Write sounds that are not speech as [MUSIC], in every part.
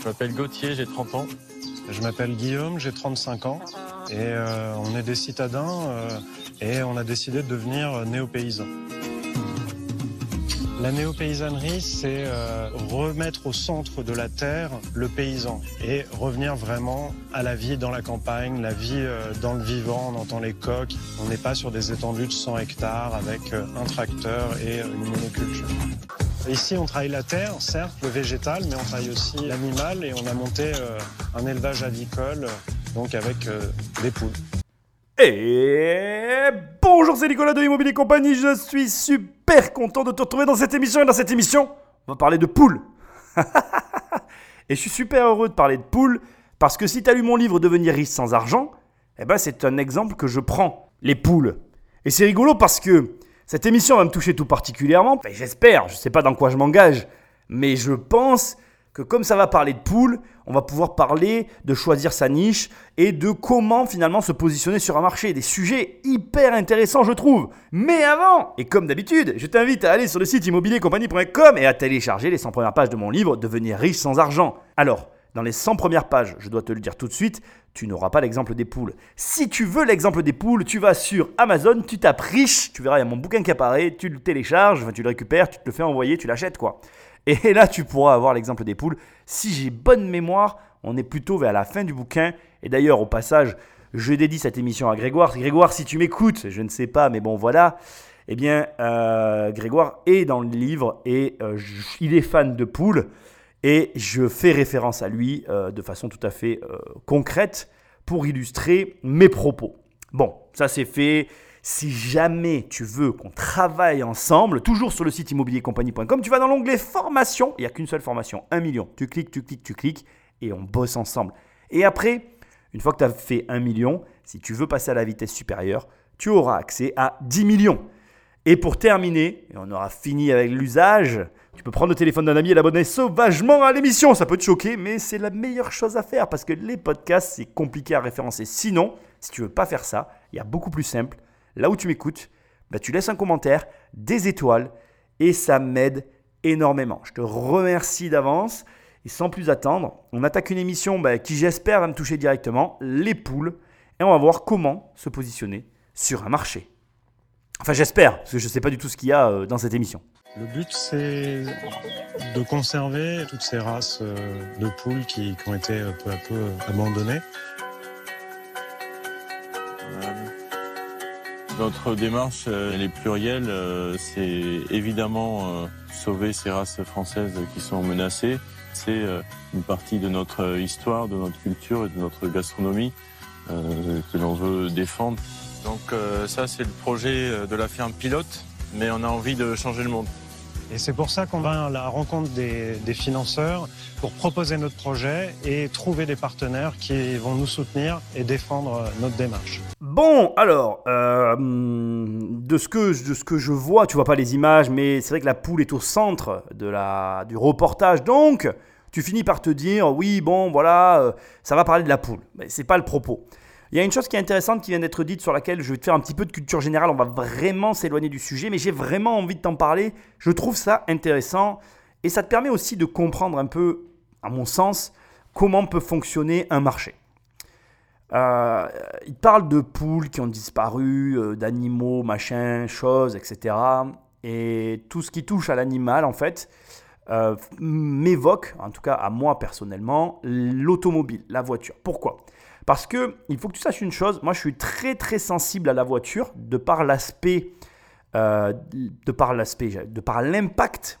Je m'appelle Gauthier, j'ai 30 ans. Je m'appelle Guillaume, j'ai 35 ans. Et euh, on est des citadins euh, et on a décidé de devenir néo-paysans. La néo-paysannerie, c'est euh, remettre au centre de la terre le paysan et revenir vraiment à la vie dans la campagne, la vie euh, dans le vivant, on entend les coques. On n'est pas sur des étendues de 100 hectares avec euh, un tracteur et une monoculture. Ici, on travaille la terre, certes, le végétal, mais on travaille aussi l'animal et on a monté un élevage avicole, donc avec des poules. Et bonjour, c'est Nicolas de Immobilier Compagnie. Je suis super content de te retrouver dans cette émission. Et dans cette émission, on va parler de poules. [LAUGHS] et je suis super heureux de parler de poules parce que si tu as lu mon livre Devenir riche sans argent, eh ben c'est un exemple que je prends. Les poules. Et c'est rigolo parce que cette émission va me toucher tout particulièrement. J'espère, je ne sais pas dans quoi je m'engage, mais je pense que comme ça va parler de poules, on va pouvoir parler de choisir sa niche et de comment finalement se positionner sur un marché. Des sujets hyper intéressants, je trouve. Mais avant, et comme d'habitude, je t'invite à aller sur le site immobiliercompagnie.com et à télécharger les 100 premières pages de mon livre Devenir riche sans argent. Alors, dans les 100 premières pages, je dois te le dire tout de suite, tu n'auras pas l'exemple des poules. Si tu veux l'exemple des poules, tu vas sur Amazon, tu tapes riche, tu verras, il y a mon bouquin qui apparaît, tu le télécharges, tu le récupères, tu te le fais envoyer, tu l'achètes quoi. Et [LAUGHS] là, tu pourras avoir l'exemple des poules. Si j'ai bonne mémoire, on est plutôt vers la fin du bouquin. Et d'ailleurs, au passage, je dédie cette émission à Grégoire. Grégoire, si tu m'écoutes, je ne sais pas, mais bon, voilà. Eh bien, euh, Grégoire est dans le livre et euh, il est fan de poules. Et je fais référence à lui euh, de façon tout à fait concrète pour illustrer mes propos. Bon, ça c'est fait. Si jamais tu veux qu'on travaille ensemble, toujours sur le site immobiliercompagnie.com, tu vas dans l'onglet formation. Il n'y a qu'une seule formation, 1 million. Tu cliques, tu cliques, tu cliques et on bosse ensemble. Et après, une fois que tu as fait 1 million, si tu veux passer à la vitesse supérieure, tu auras accès à 10 millions. Et pour terminer, et on aura fini avec l'usage, tu peux prendre le téléphone d'un ami et l'abonner sauvagement à l'émission. Ça peut te choquer, mais c'est la meilleure chose à faire parce que les podcasts, c'est compliqué à référencer. Sinon, si tu veux pas faire ça, il y a beaucoup plus simple là où tu m'écoutes, bah, tu laisses un commentaire, des étoiles, et ça m'aide énormément. Je te remercie d'avance. Et sans plus attendre, on attaque une émission bah, qui j'espère va me toucher directement, les poules, et on va voir comment se positionner sur un marché. Enfin j'espère, parce que je ne sais pas du tout ce qu'il y a euh, dans cette émission. Le but c'est de conserver toutes ces races euh, de poules qui, ont été euh, peu à peu abandonnées. Notre démarche, euh, elle est plurielle. Euh, c'est évidemment euh, sauver ces races françaises qui sont menacées. C'est une partie de notre histoire, de notre culture et de notre gastronomie que l'on veut défendre. Donc ça, c'est le projet de la firme pilote, mais on a envie de changer le monde. Et c'est pour ça qu'on va à la rencontre des, financeurs pour proposer notre projet et trouver des partenaires qui vont nous soutenir et défendre notre démarche. Bon, alors, euh, de, ce que, de ce que je vois, tu vois pas les images, mais c'est vrai que la poule est au centre de la, du reportage, donc tu finis par te dire, oui, bon, voilà, euh, ça va parler de la poule. Mais c'est pas le propos. Il y a une chose qui est intéressante qui vient d'être dite sur laquelle je vais te faire un petit peu de culture générale. On va vraiment s'éloigner du sujet, mais j'ai vraiment envie de t'en parler. Je trouve ça intéressant et ça te permet aussi de comprendre un peu, à mon sens, comment peut fonctionner un marché. Euh, il parle de poules qui ont disparu, euh, d'animaux, machin, choses, etc. Et tout ce qui touche à l'animal, en fait, euh, m'évoque, en tout cas à moi personnellement, l'automobile, la voiture. Pourquoi? Parce que il faut que tu saches une chose, moi je suis très très sensible à la voiture de par l'aspect, euh, de par l'impact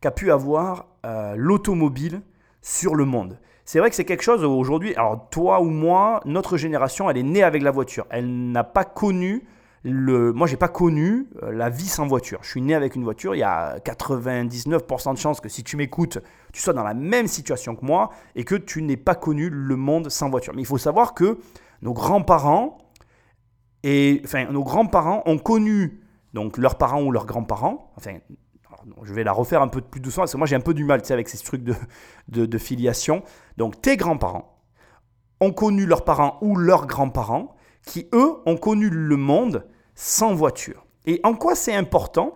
qu'a pu avoir euh, l'automobile sur le monde. C'est vrai que c'est quelque chose aujourd'hui, alors toi ou moi, notre génération, elle est née avec la voiture. Elle n'a pas connu le, moi, j'ai pas connu euh, la vie sans voiture. Je suis né avec une voiture. Il y a 99% de chances que si tu m'écoutes, tu sois dans la même situation que moi et que tu n'aies pas connu le monde sans voiture. Mais il faut savoir que nos grands-parents et enfin nos grands-parents ont connu donc leurs parents ou leurs grands-parents. Enfin, je vais la refaire un peu plus doucement parce que moi j'ai un peu du mal avec ces trucs de, de filiation. Donc tes grands-parents ont connu leurs parents ou leurs grands-parents qui, eux, ont connu le monde sans voiture. Et en quoi c'est important?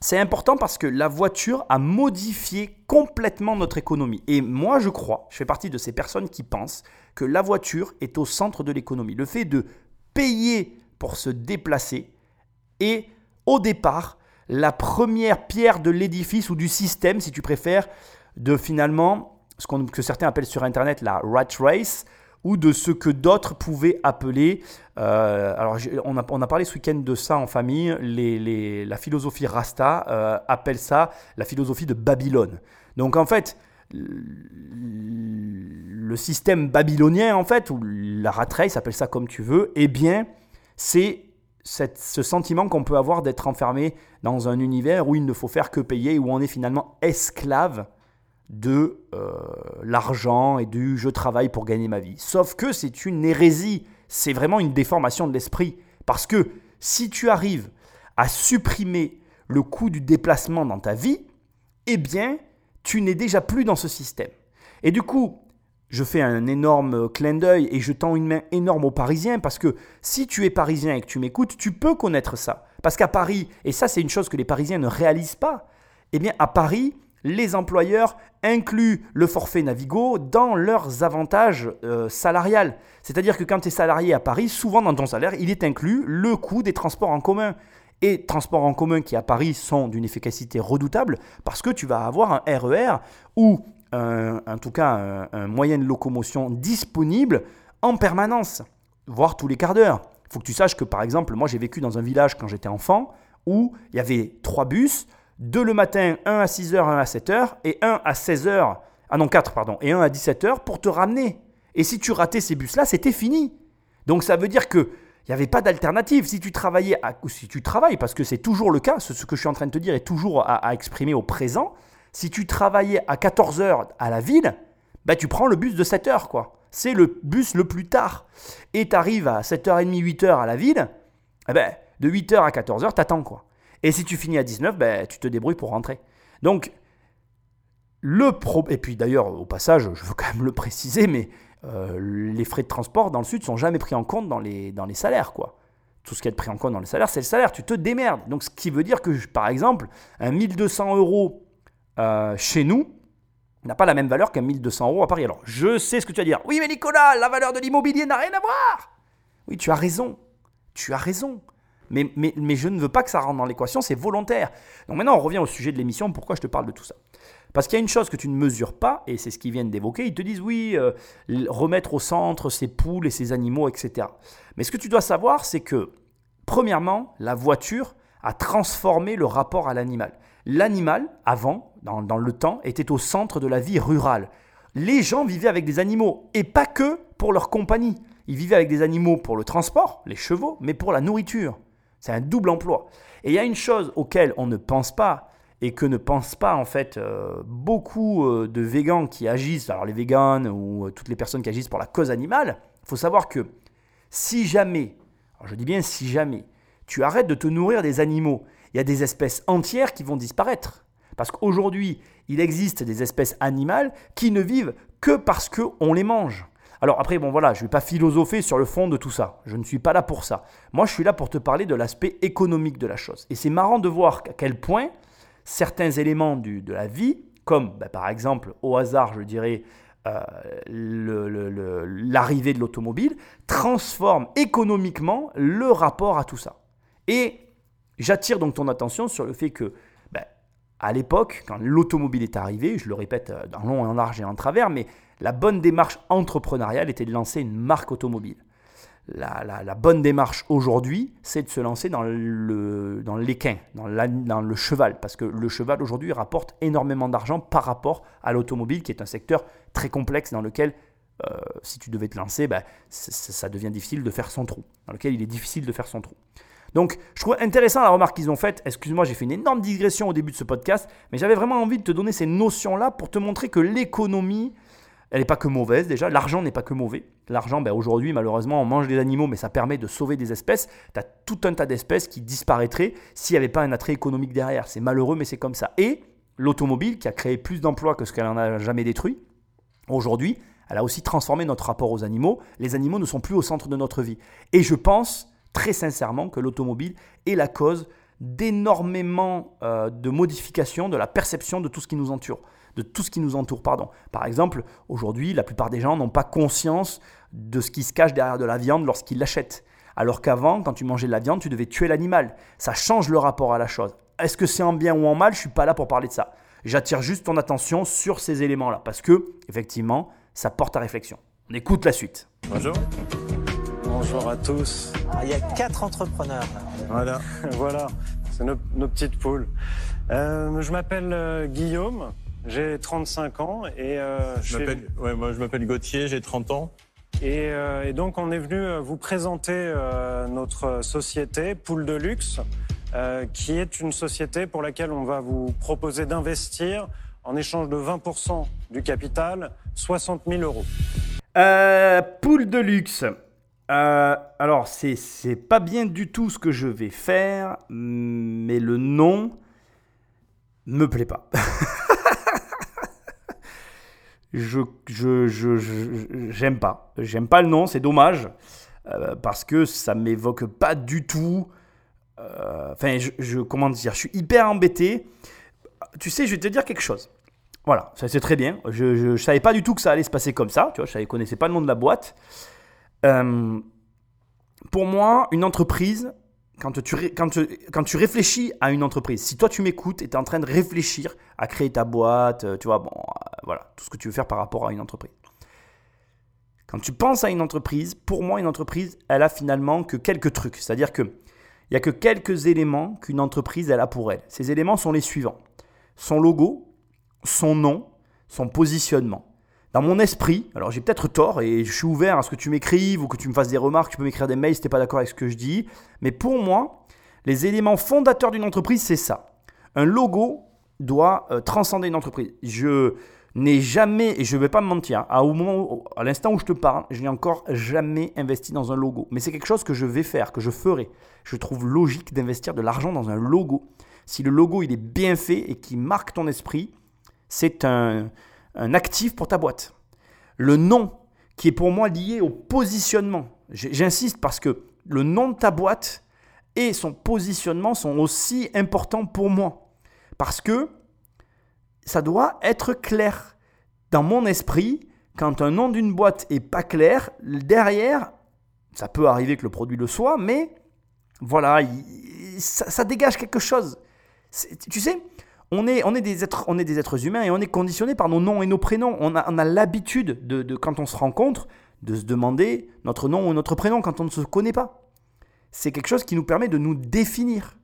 C'est important parce que la voiture a modifié complètement notre économie. Et moi, je crois, je fais partie de ces personnes qui pensent que la voiture est au centre de l'économie. Le fait de payer pour se déplacer est, au départ, la première pierre de l'édifice ou du système, si tu préfères, de finalement ce que certains appellent sur Internet la rat race, ou de ce que d'autres pouvaient appeler, euh, alors on a, parlé ce week-end de ça en famille, la philosophie Rasta euh, appelle ça la philosophie de Babylone. Donc en fait, le système babylonien, en fait, ou la rat race, appelle ça comme tu veux, eh bien, c'est ce sentiment qu'on peut avoir d'être enfermé dans un univers où il ne faut faire que payer, où on est finalement esclave de euh, l'argent et du je travaille pour gagner ma vie. Sauf que c'est une hérésie, c'est vraiment une déformation de l'esprit. Parce que si tu arrives à supprimer le coût du déplacement dans ta vie, eh bien, tu n'es déjà plus dans ce système. Et du coup, je fais un énorme clin d'œil et je tends une main énorme aux Parisiens parce que si tu es parisien et que tu m'écoutes, tu peux connaître ça. Parce qu'à Paris, et ça c'est une chose que les Parisiens ne réalisent pas, eh bien à Paris, les employeurs incluent le forfait Navigo dans leurs avantages euh, salariales. C'est-à-dire que quand tu es salarié à Paris, souvent dans ton salaire, il est inclus le coût des transports en commun. Et transports en commun qui à Paris sont d'une efficacité redoutable parce que tu vas avoir un RER e ou en tout cas un, moyen de locomotion disponible en permanence, voire tous les quarts d'heure. Il faut que tu saches que par exemple, moi j'ai vécu dans un village quand j'étais enfant où il y avait trois bus, deux le matin, un à 6h, un à 7h, et un à 16h, ah non 4 pardon, et un à 17h pour te ramener. Et si tu ratais ces bus-là, c'était fini. Donc ça veut dire que il n'y avait pas d'alternative. Si tu travaillais, à, ou si tu travailles, parce que c'est toujours le cas, ce, que je suis en train de te dire est toujours à, exprimer au présent, si tu travaillais à 14h à la ville, bah tu prends le bus de 7h, quoi. C'est le bus le plus tard. Et tu arrives à 7h30, 8h à la ville, eh ben, de 8h à 14h, t'attends, quoi. Et si tu finis à 19, ben, tu te débrouilles pour rentrer. Donc, le pro... Et puis d'ailleurs, au passage, je veux quand même le préciser, mais euh, les frais de transport dans le sud sont jamais pris en compte dans les, dans les salaires, quoi. Tout ce qui est pris en compte dans les salaires, c'est le salaire. Tu te démerdes. Donc, ce qui veut dire que, par exemple, un 1200 euros euh, chez nous n'a pas la même valeur qu'un 1200 euros à Paris. Alors, je sais ce que tu vas dire. Oui, mais Nicolas, la valeur de l'immobilier n'a rien à voir. Oui, tu as raison. Tu as raison. Mais, je ne veux pas que ça rentre dans l'équation, c'est volontaire. Donc maintenant, on revient au sujet de l'émission, pourquoi je te parle de tout ça? Parce qu'il y a une chose que tu ne mesures pas, et c'est ce qu'ils viennent d'évoquer, ils te disent oui, euh, remettre au centre ces poules et ces animaux, etc. Mais ce que tu dois savoir, c'est que, premièrement, la voiture a transformé le rapport à l'animal. L'animal, avant, dans le temps, était au centre de la vie rurale. Les gens vivaient avec des animaux, et pas que pour leur compagnie. Ils vivaient avec des animaux pour le transport, les chevaux, mais pour la nourriture. C'est un double emploi. Et il y a une chose auquel on ne pense pas et que ne pensent pas en fait euh, beaucoup euh, de végans qui agissent, alors les végans ou euh, toutes les personnes qui agissent pour la cause animale, il faut savoir que si jamais, je dis bien si jamais, tu arrêtes de te nourrir des animaux, il y a des espèces entières qui vont disparaître. Parce qu'aujourd'hui, il existe des espèces animales qui ne vivent que parce qu'on les mange. Alors après, bon voilà, je ne vais pas philosopher sur le fond de tout ça. Je ne suis pas là pour ça. Moi, je suis là pour te parler de l'aspect économique de la chose. Et c'est marrant de voir à quel point certains éléments de la vie, comme bah, par exemple, au hasard, je dirais, euh, l'arrivée de l'automobile, transforment économiquement le rapport à tout ça. Et j'attire donc ton attention sur le fait que bah, à l'époque, quand l'automobile est arrivée, je le répète en long, en large et en travers, mais la bonne démarche entrepreneuriale était de lancer une marque automobile. La, bonne démarche aujourd'hui, c'est de se lancer dans le dans l'équin, dans, le cheval, parce que le cheval aujourd'hui rapporte énormément d'argent par rapport à l'automobile, qui est un secteur très complexe dans lequel, euh, si tu devais te lancer, ben, ça devient difficile de faire son trou, dans lequel il est difficile de faire son trou. Donc, je trouve intéressant la remarque qu'ils ont faite. Excuse-moi, j'ai fait une énorme digression au début de ce podcast, mais j'avais vraiment envie de te donner ces notions-là pour te montrer que l'économie, elle n'est pas que mauvaise déjà. L'argent n'est pas que mauvais. L'argent, ben, aujourd'hui, malheureusement, on mange des animaux, mais ça permet de sauver des espèces. Tu as tout un tas d'espèces qui disparaîtraient s'il n'y avait pas un attrait économique derrière. C'est malheureux, mais c'est comme ça. Et l'automobile, qui a créé plus d'emplois que ce qu'elle en a jamais détruit, aujourd'hui, elle a aussi transformé notre rapport aux animaux. Les animaux ne sont plus au centre de notre vie. Et je pense très sincèrement que l'automobile est la cause d'énormément euh, de modifications de la perception de tout ce qui nous entoure. De tout ce qui nous entoure, pardon. Par exemple, aujourd'hui, la plupart des gens n'ont pas conscience de ce qui se cache derrière de la viande lorsqu'ils l'achètent. Alors qu'avant, quand tu mangeais de la viande, tu devais tuer l'animal. Ça change le rapport à la chose. Est-ce que c'est en bien ou en mal? Je suis pas là pour parler de ça. J'attire juste ton attention sur ces éléments-là parce que, effectivement, ça porte à réflexion. On écoute la suite. Bonjour. Bonjour à tous. Ah, il y a quatre entrepreneurs. Voilà, [LAUGHS] voilà, c'est nos, nos petites poules. Euh, je m'appelle euh, Guillaume, j'ai 35 ans et euh, Je m'appelle, ouais, moi je m'appelle Gauthier, j'ai 30 ans. Et, euh, et donc, on est venu euh, vous présenter euh, notre société, Pool de Luxe, euh, qui est une société pour laquelle on va vous proposer d'investir en échange de 20% du capital, 60 000 euros. Euh, poule de luxe. Euh, alors, c'est, c'est pas bien du tout ce que je vais faire, mais le nom me plaît pas. [LAUGHS] je, je, je, je- j'aime pas. J'aime pas le nom, c'est dommage, euh, parce que ça m'évoque pas du tout. euh, Enfin, je, je- comment dire, je suis hyper embêté. Tu sais, je vais te dire quelque chose. Voilà, ça c'est très bien. Je, je, je savais pas du tout que ça allait se passer comme ça. Tu vois, je ne connaissais pas le nom de la boîte. Euh, pour moi, une entreprise, quand tu, quand, tu, quand tu réfléchis à une entreprise, si toi tu m'écoutes et tu es en train de réfléchir à créer ta boîte, euh, tu vois, bon, euh, voilà, tout ce que tu veux faire par rapport à une entreprise. Quand tu penses à une entreprise, pour moi, une entreprise, elle a finalement que quelques trucs. C'est-à-dire que il n'y a que quelques éléments qu'une entreprise, elle a pour elle. Ces éléments sont les suivants. Son logo, son nom, son positionnement. Dans mon esprit, alors j'ai peut-être tort et je suis ouvert à ce que tu m'écrives ou que tu me fasses des remarques, tu peux m'écrire des mails si tu n'es pas d'accord avec ce que je dis, mais pour moi, les éléments fondateurs d'une entreprise, c'est ça. Un logo doit euh, transcender une entreprise. Je n'ai jamais, et je ne vais pas me mentir, hein, à, au moment à l'instant où je te parle, je n'ai encore jamais investi dans un logo. Mais c'est quelque chose que je vais faire, que je ferai. Je trouve logique d'investir de l'argent dans un logo. Si le logo il est bien fait et qui marque ton esprit, c'est un, un actif pour ta boîte. Le nom, qui est pour moi lié au positionnement. J'insiste parce que le nom de ta boîte et son positionnement sont aussi importants pour moi. Parce que ça doit être clair. Dans mon esprit, quand un nom d'une boîte est pas clair, derrière, ça peut arriver que le produit le soit, mais voilà, il- ça, ça dégage quelque chose. Tu sais, on est, des êtres, humains et on est conditionné par nos noms et nos prénoms. On a, l'habitude, de, de- quand on se rencontre, de se demander notre nom ou notre prénom quand on ne se connaît pas. C'est quelque chose qui nous permet de nous définir.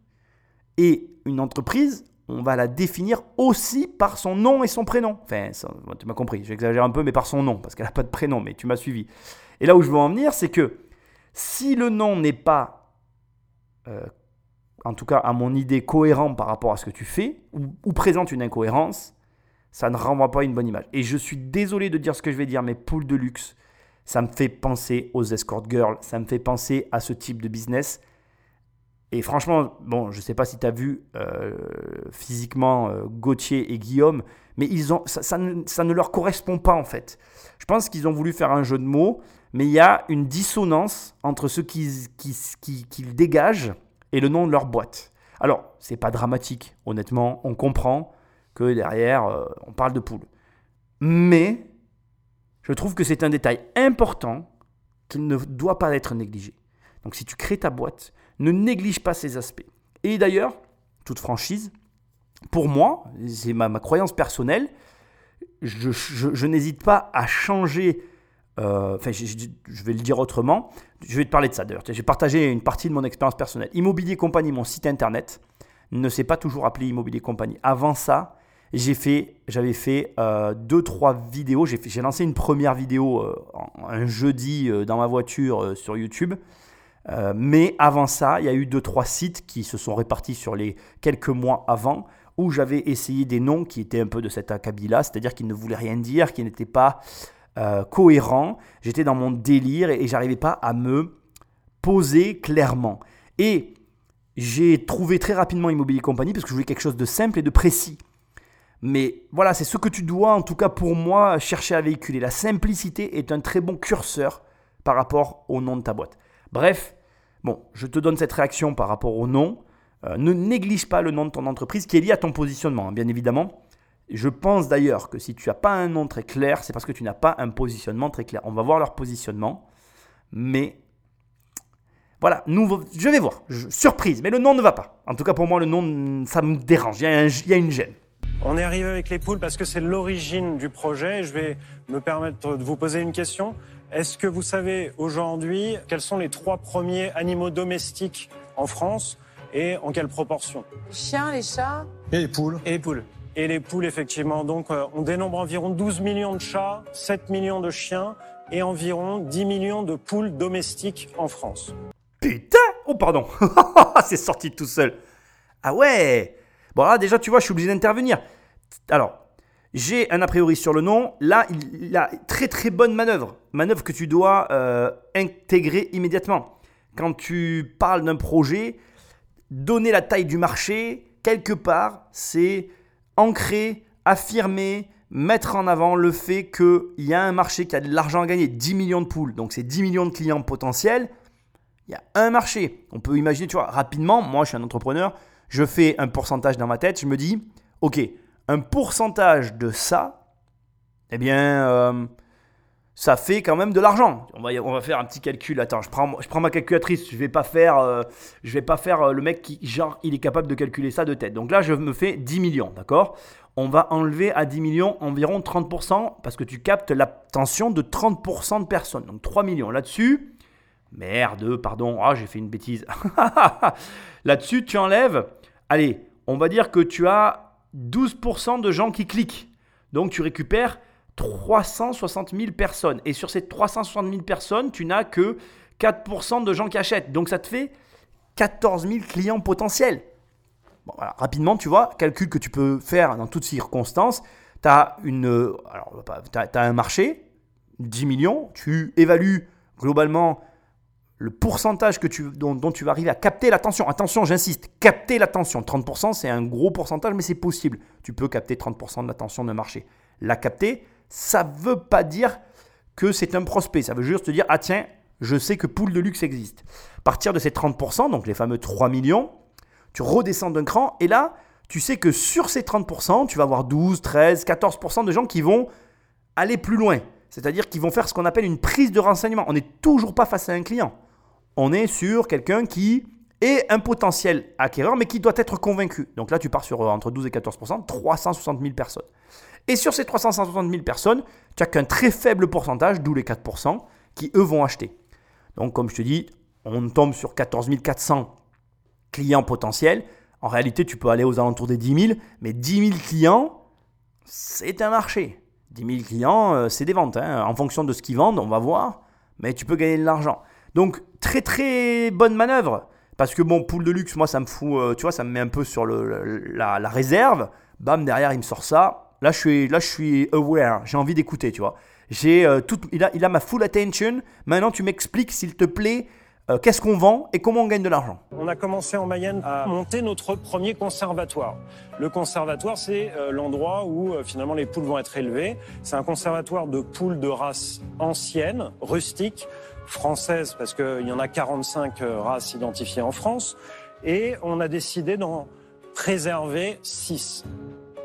Et une entreprise, on va la définir aussi par son nom et son prénom. Enfin, ça, tu m'as compris, j'exagère un peu, mais par son nom, parce qu'elle n'a pas de prénom, mais tu m'as suivi. Et là où je veux en venir, c'est que si le nom n'est pas, euh, en tout cas à mon idée, cohérent par rapport à ce que tu fais, ou, présente une incohérence, ça ne renvoie pas une bonne image. Et je suis désolé de dire ce que je vais dire, mais poule de luxe, ça me fait penser aux escort girls, ça me fait penser à ce type de business. Et franchement, bon, je ne sais pas si tu as vu euh, physiquement euh, Gauthier et Guillaume, mais ils ont, ça, ne, ça ne leur correspond pas en fait. Je pense qu'ils ont voulu faire un jeu de mots, mais il y a une dissonance entre ce qu'ils qui, qui, qu'ils dégagent et le nom de leur boîte. Alors, c'est pas dramatique, honnêtement, on comprend que derrière, euh, on parle de poule. Mais je trouve que c'est un détail important qui ne doit pas être négligé. Donc si tu crées ta boîte, ne néglige pas ces aspects. Et d'ailleurs, toute franchise, pour moi, c'est ma, croyance personnelle, je, n'hésite pas à changer, enfin je, vais le dire autrement, je vais te parler de ça d'ailleurs, j'ai partagé une partie de mon expérience personnelle. Immobilier Compagnie, mon site internet, ne s'est pas toujours appelé Immobilier Compagnie. Avant ça, j'ai fait, j'avais fait euh, deux, trois vidéos. J'ai, lancé une première vidéo euh, un jeudi euh, dans ma voiture euh, sur YouTube. Euh, mais avant ça, il y a eu deux, trois sites qui se sont répartis sur les quelques mois avant où j'avais essayé des noms qui étaient un peu de cet acabit-là, c'est-à-dire qui ne voulaient rien dire, qui n'étaient pas euh, cohérents. J'étais dans mon délire et, et j'arrivais pas à me poser clairement. Et j'ai trouvé très rapidement Immobilier Compagnie parce que je voulais quelque chose de simple et de précis. Mais voilà, c'est ce que tu dois, en tout cas pour moi, chercher à véhiculer. La simplicité est un très bon curseur par rapport au nom de ta boîte. Bref, bon, je te donne cette réaction par rapport au nom. Euh, ne néglige pas le nom de ton entreprise qui est lié à ton positionnement, hein, bien évidemment. Je pense d'ailleurs que si tu n'as pas un nom très clair, c'est parce que tu n'as pas un positionnement très clair. On va voir leur positionnement, mais voilà, nous, je vais voir. surprise, mais le nom ne va pas. En tout cas, pour moi, le nom, ça me dérange. Il y a, il y a une gêne. On est arrivé avec les poules parce que c'est l'origine du projet. Je vais me permettre de vous poser une question. Est-ce que vous savez aujourd'hui quels sont les trois premiers animaux domestiques en France et en quelle proportion? Les chiens, les chats? Et les poules. Et les poules. Et les poules, effectivement. Donc, euh, on dénombre environ 12 millions de chats, 7 millions de chiens et environ 10 millions de poules domestiques en France. Putain Oh, pardon [LAUGHS] C'est sorti tout seul. Ah ouais Bon, là, déjà, tu vois, je suis obligé d'intervenir. Alors, j'ai un a priori sur le nom. Là, il, a très très bonne manœuvre. Manœuvre que tu dois euh, intégrer immédiatement. Quand tu parles d'un projet, donner la taille du marché, quelque part, c'est ancrer, affirmer, mettre en avant le fait qu'il y a un marché qui a de l'argent à gagner, 10 millions de poules, donc c'est 10 millions de clients potentiels. Il y a un marché. On peut imaginer, tu vois, rapidement, moi je suis un entrepreneur, je fais un pourcentage dans ma tête, je me dis, ok, un pourcentage de ça, eh bien, euh, ça fait quand même de l'argent. On va, faire un petit calcul. Attends, je prends, ma calculatrice. Je vais pas faire, euh, vais pas faire euh, le mec qui, genre, il est capable de calculer ça de tête. Donc là, je me fais 10 millions, d'accord? On va enlever à 10 millions environ 30% parce que tu captes l'attention de 30% de personnes. Donc 3 millions là-dessus. Merde, pardon, ah, j'ai fait une bêtise. [LAUGHS] là-dessus, tu enlèves, allez, on va dire que tu as 12% de gens qui cliquent. Donc tu récupères 360 000 personnes. Et sur ces 360 000 personnes, tu n'as que 4% de gens qui achètent. Donc ça te fait 14 000 clients potentiels. rapidement, tu vois, calcul que tu peux faire dans toutes circonstances. Tu as, une, un marché, 10 millions, tu évalues globalement le pourcentage que tu, dont, dont tu vas arriver à capter l'attention. Attention, j'insiste, capter l'attention. 30%, c'est un gros pourcentage, mais c'est possible. Tu peux capter 30% de l'attention d'un marché. La capter, ça ne veut pas dire que c'est un prospect. Ça veut juste te dire, ah tiens, je sais que poule de luxe existe. Partir de ces 30%, donc les fameux 3 millions, tu redescends d'un cran et là, tu sais que sur ces 30%, tu vas avoir 12, 13, 14% de gens qui vont aller plus loin. C'est-à-dire qu'ils vont faire ce qu'on appelle une prise de renseignement. On n'est toujours pas face à un client. On est sur quelqu'un qui est un potentiel acquéreur, mais qui doit être convaincu. Donc là, tu pars sur euh, entre 12 et 14%, 360 000 personnes. Et sur ces 360 000 personnes, tu n'as qu'un très faible pourcentage, d'où les 4%, qui eux vont acheter. Donc comme je te dis, on tombe sur 14 400 clients potentiels. En réalité, tu peux aller aux alentours des 10 000, mais 10 000 clients, c'est un marché. 10 000 clients, euh, c'est des ventes. Hein. En fonction de ce qu'ils vendent, on va voir, mais tu peux gagner de l'argent. Donc très très bonne manœuvre. Parce que bon, poule de luxe, moi ça me fout, euh, tu vois, ça me met un peu sur la, réserve. Bam, derrière il me sort ça Là, je suis, là, je suis aware. J'ai envie d'écouter, tu vois. J'ai euh, il a, il a ma full attention. Maintenant, tu m'expliques, s'il te plaît, euh, qu'est-ce qu'on vend et comment on gagne de l'argent. On a commencé en Mayenne à monter notre premier conservatoire. Le conservatoire, c'est euh, l'endroit où finalement les poules vont être élevées. C'est un conservatoire de poules de race ancienne, rustique, française, parce qu'il y en a 45 races identifiées en France. Et on a décidé d'en préserver 6.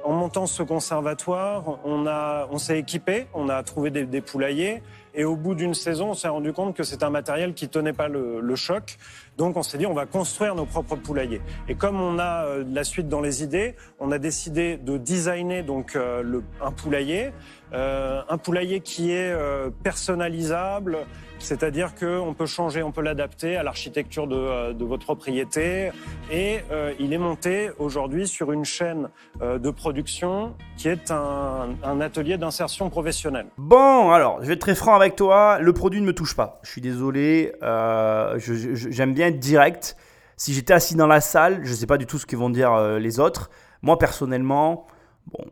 En montant ce conservatoire, on, on s'est équipé, on a trouvé des, poulaillers, et au bout d'une saison, on s'est rendu compte que c'est un matériel qui tenait pas le, choc. Donc on s'est dit, on va construire nos propres poulaillers. Et comme on a euh, la suite dans les idées, on a décidé de designer donc euh, un poulailler, euh, un poulailler qui est euh, personnalisable, c'est-à-dire qu'on peut changer, on peut l'adapter à l'architecture de, euh, votre propriété. Et il est monté aujourd'hui sur une chaîne de production qui est un, atelier d'insertion professionnelle. Bon, alors, je vais être très franc avec toi. Le produit ne me touche pas. Je suis désolé. J'aime bien être direct. Si j'étais assis dans la salle, je ne sais pas du tout ce que vont dire les autres. Moi, personnellement, bon,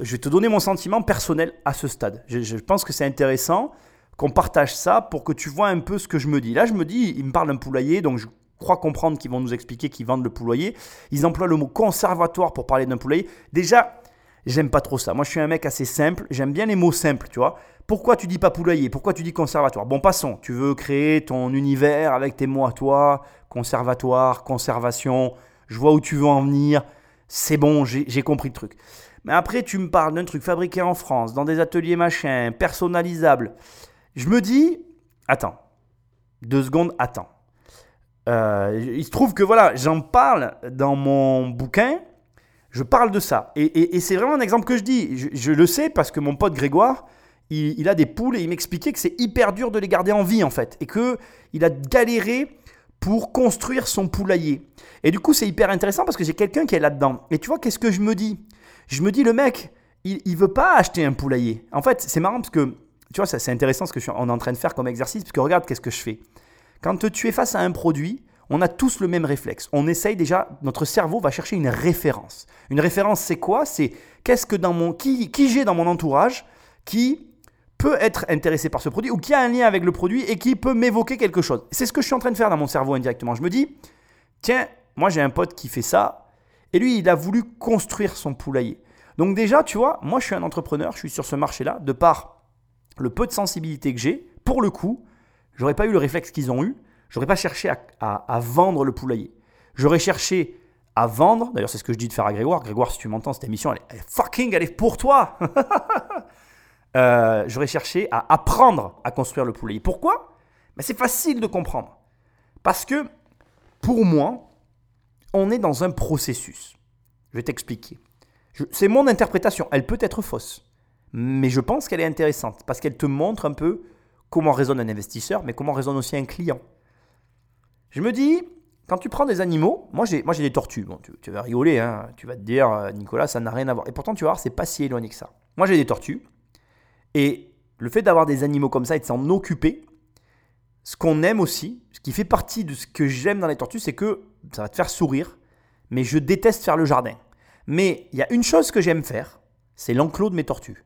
je vais te donner mon sentiment personnel à ce stade. je pense que c'est intéressant qu'on partage ça pour que tu vois un peu ce que je me dis. Là, je me dis, ils me parlent d'un poulailler, donc je crois comprendre qu'ils vont nous expliquer qu'ils vendent le poulailler. Ils emploient le mot conservatoire pour parler d'un poulailler. Déjà, j'aime pas trop ça. Moi, je suis un mec assez simple. J'aime bien les mots simples, tu vois. Pourquoi tu dis pas poulailler? Pourquoi tu dis conservatoire? Bon, passons. Tu veux créer ton univers avec tes mots à toi, conservatoire, conservation. je vois où tu veux en venir, c'est bon, j'ai compris le truc. Mais après, tu me parles d'un truc fabriqué en France, dans des ateliers machin, personnalisable. Je me dis, attends, deux secondes, attends. Euh, il se trouve que voilà, j'en parle dans mon bouquin, je parle de ça. Et, c'est vraiment un exemple que je dis. Je, le sais parce que mon pote Grégoire, il, a des poules et il m'expliquait que c'est hyper dur de les garder en vie en fait. Et qu'il a galéré pour construire son poulailler. Et du coup, c'est hyper intéressant parce que j'ai quelqu'un qui est là-dedans. Et tu vois, qu'est-ce que je me dis? Je me dis, le mec, il, ne veut pas acheter un poulailler. En fait, c'est marrant parce que, tu vois, c'est intéressant ce que je est en train de faire comme exercice, parce que regarde qu'est-ce que je fais? Quand tu es face à un produit, on a tous le même réflexe. On essaye déjà, notre cerveau va chercher une référence. Une référence, c'est quoi? C'est qu'est-ce que dans mon, qui, qui j'ai dans mon entourage qui peut être intéressé par ce produit ou qui a un lien avec le produit et qui peut m'évoquer quelque chose. C'est ce que je suis en train de faire dans mon cerveau indirectement. Je me dis, tiens, moi j'ai un pote qui fait ça et lui, il a voulu construire son poulailler. Donc déjà, tu vois, moi je suis un entrepreneur, je suis sur ce marché-là, de par le peu de sensibilité que j'ai, pour le coup, j'aurais pas eu le réflexe qu'ils ont eu, j'aurais pas cherché à, vendre le poulailler. J'aurais cherché à vendre, d'ailleurs c'est ce que je dis de faire à Grégoire, Grégoire si tu m'entends, cette émission, elle est, fucking, elle est pour toi [LAUGHS] Euh, j'aurais cherché à apprendre à construire le poulailler. Pourquoi? Ben, C'est facile de comprendre. Parce que, pour moi, on est dans un processus. Je vais t'expliquer. C'est mon interprétation. Elle peut être fausse. Mais je pense qu'elle est intéressante. Parce qu'elle te montre un peu comment raisonne un investisseur, mais comment raisonne aussi un client. Je me dis, quand tu prends des animaux, moi j'ai, moi j'ai des tortues. Bon, tu, vas rigoler, hein. tu vas te dire, euh, Nicolas, ça n'a rien à voir. Et pourtant, tu vas voir, c'est pas si éloigné que ça. Moi j'ai des tortues. Et le fait d'avoir des animaux comme ça et de s'en occuper, ce qu'on aime aussi, ce qui fait partie de ce que j'aime dans les tortues, c'est que ça va te faire sourire, mais je déteste faire le jardin. Mais il y a une chose que j'aime faire, c'est l'enclos de mes tortues.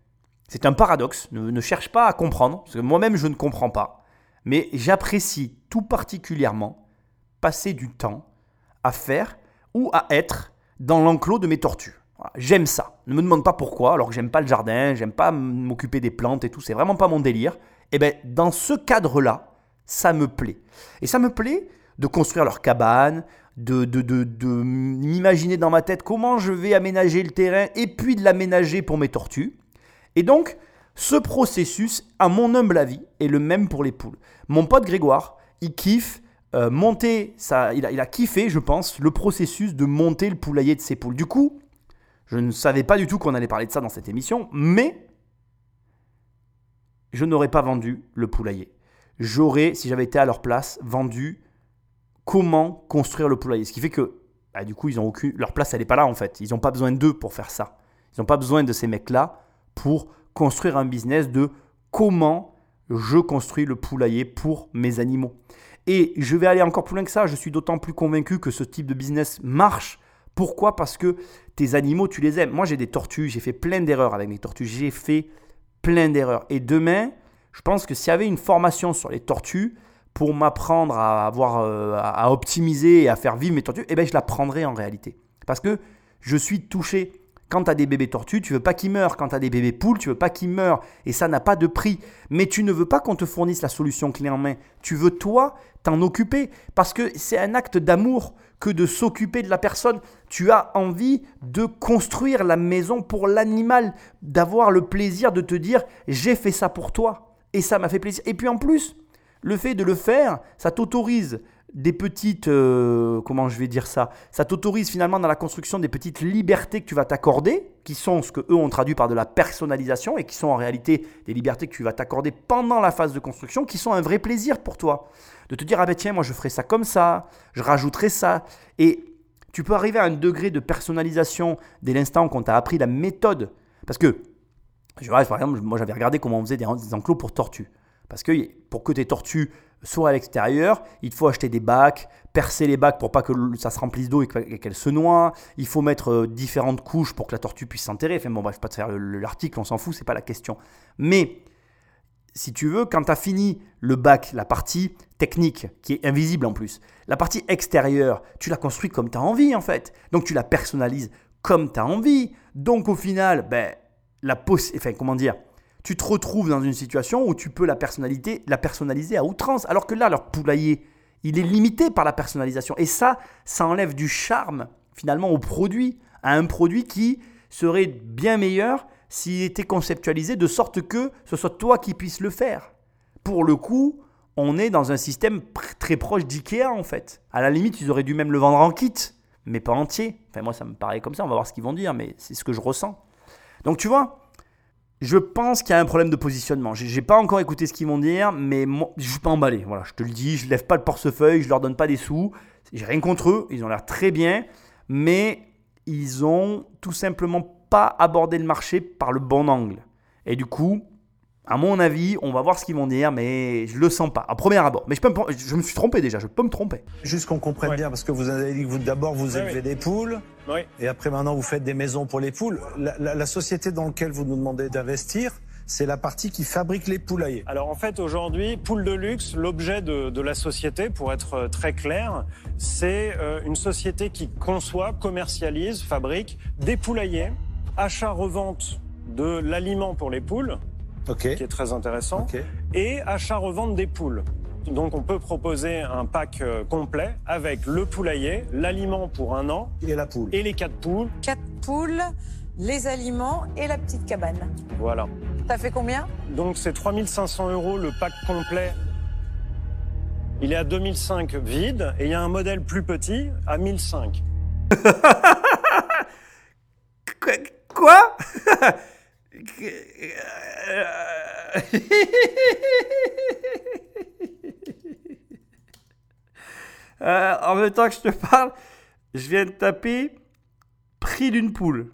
C'est un paradoxe, ne, cherche pas à comprendre, parce que moi-même je ne comprends pas, mais j'apprécie tout particulièrement passer du temps à faire ou à être dans l'enclos de mes tortues j'aime ça. Ne me demande pas pourquoi, alors que j'aime pas le jardin, j'aime pas m'occuper des plantes et tout, c'est vraiment pas mon délire. Et eh bien, dans ce cadre-là, ça me plaît. Et ça me plaît de construire leur cabane, de, de, de, m'imaginer dans ma tête comment je vais aménager le terrain et puis de l'aménager pour mes tortues. Et donc, ce processus, à mon humble avis, est le même pour les poules. Mon pote Grégoire, il kiffe euh, monter, ça, il, il a kiffé, je pense, le processus de monter le poulailler de ses poules. Du coup, je ne savais pas du tout qu'on allait parler de ça dans cette émission, mais je n'aurais pas vendu le poulailler. J'aurais, si j'avais été à leur place, vendu comment construire le poulailler. Ce qui fait que, bah, du coup, ils ont aucune, leur place, elle n'est pas là en fait. Ils n'ont pas besoin d'eux pour faire ça. Ils n'ont pas besoin de ces mecs-là pour construire un business de comment je construis le poulailler pour mes animaux. Et je vais aller encore plus loin que ça. Je suis d'autant plus convaincu que ce type de business marche pourquoi? Parce que tes animaux, tu les aimes. Moi, j'ai des tortues, j'ai fait plein d'erreurs avec mes tortues. J'ai fait plein d'erreurs. Et demain, je pense que s'il y avait une formation sur les tortues pour m'apprendre à avoir, euh, à optimiser et à faire vivre mes tortues, eh ben, je la prendrais en réalité. Parce que je suis touché. Quand tu as des bébés tortues, tu veux pas qu'ils meurent. Quand tu as des bébés poules, tu veux pas qu'ils meurent. Et ça n'a pas de prix. Mais tu ne veux pas qu'on te fournisse la solution clé en main. Tu veux, toi, t'en occuper. Parce que c'est un acte d'amour que de s'occuper de la personne. Tu as envie de construire la maison pour l'animal, d'avoir le plaisir de te dire j'ai fait ça pour toi et ça m'a fait plaisir. Et puis en plus, le fait de le faire, ça t'autorise des petites, euh, comment je vais dire ça, ça t'autorise finalement dans la construction des petites libertés que tu vas t'accorder, qui sont ce que eux ont traduit par de la personnalisation et qui sont en réalité des libertés que tu vas t'accorder pendant la phase de construction, qui sont un vrai plaisir pour toi. De te dire, ah ben tiens, moi je ferai ça comme ça, je rajouterai ça. Et tu peux arriver à un degré de personnalisation dès l'instant qu'on t'a appris la méthode. Parce que, je par exemple, moi j'avais regardé comment on faisait des enclos pour tortues. Parce que pour que tes tortues soit à l'extérieur, il faut acheter des bacs, percer les bacs pour pas que ça se remplisse d'eau et qu'elle se noie. Il faut mettre euh, différentes couches pour que la tortue puisse s'enterrer. Enfin bon, bref, pas te faire l'article, on s'en fout, c'est pas la question. Mais si tu veux, quand tu as fini le bac, la partie technique, qui est invisible en plus, la partie extérieure, tu la construis comme tu as envie en fait. Donc tu la personnalises comme tu as envie. Donc au final, ben, la enfin, comment dire, tu te retrouves dans une situation où tu peux la, personnalité, la personnaliser à outrance. Alors que là, leur poulailler, Il est limité par la personnalisation. Et ça, ça enlève du charme finalement au produit, à un produit qui serait bien meilleur s'il était conceptualisé de sorte que ce soit toi qui puisses le faire. Pour le coup, on est dans un système très proche d'IKEA en fait. À la limite, ils auraient dû même le vendre en kit, mais pas entier. Enfin, moi, ça me paraît comme ça, on va voir ce qu'ils vont dire, mais c'est ce que je ressens. Donc, tu vois, je pense qu'il y a un problème de positionnement. J'ai pas encore écouté ce qu'ils vont dire, mais moi, je suis pas emballé. Voilà, je te le dis, je lève pas le portefeuille, je leur donne pas des sous. J'ai rien contre eux, ils ont l'air très bien, mais ils ont tout simplement pas abordé le marché par le bon angle. Et du coup, à mon avis, on va voir ce qu'ils vont dire, mais je le sens pas. À premier abord. Mais je, peux me, je me suis trompé déjà, je peux me tromper. Juste qu'on comprenne bien, parce que vous avez dit que vous d'abord vous élevez des poules, et après maintenant vous faites des maisons pour les poules. La, société dans laquelle vous nous demandez d'investir, c'est la partie qui fabrique les poulaillers. Alors en fait aujourd'hui, Poule de Luxe, l'objet de, de, la société, pour être euh, très clair, c'est euh, une société qui conçoit, commercialise, fabrique des poulaillers, achat-revente de l'aliment pour les poules, qui est très intéressant, et achat-revente des poules. Donc on peut proposer un pack euh, complet avec le poulailler, l'aliment pour un an et la poule et les quatre poules. Quatre poules, les aliments et la petite cabane. Voilà. Ça fait combien? Donc c'est 3500 euros le pack complet. Il est à 2005 vide et il y a un modèle plus petit à 1005. [LAUGHS] Quoi? Euh, en même temps que je te parle, je viens de taper prix d'une poule.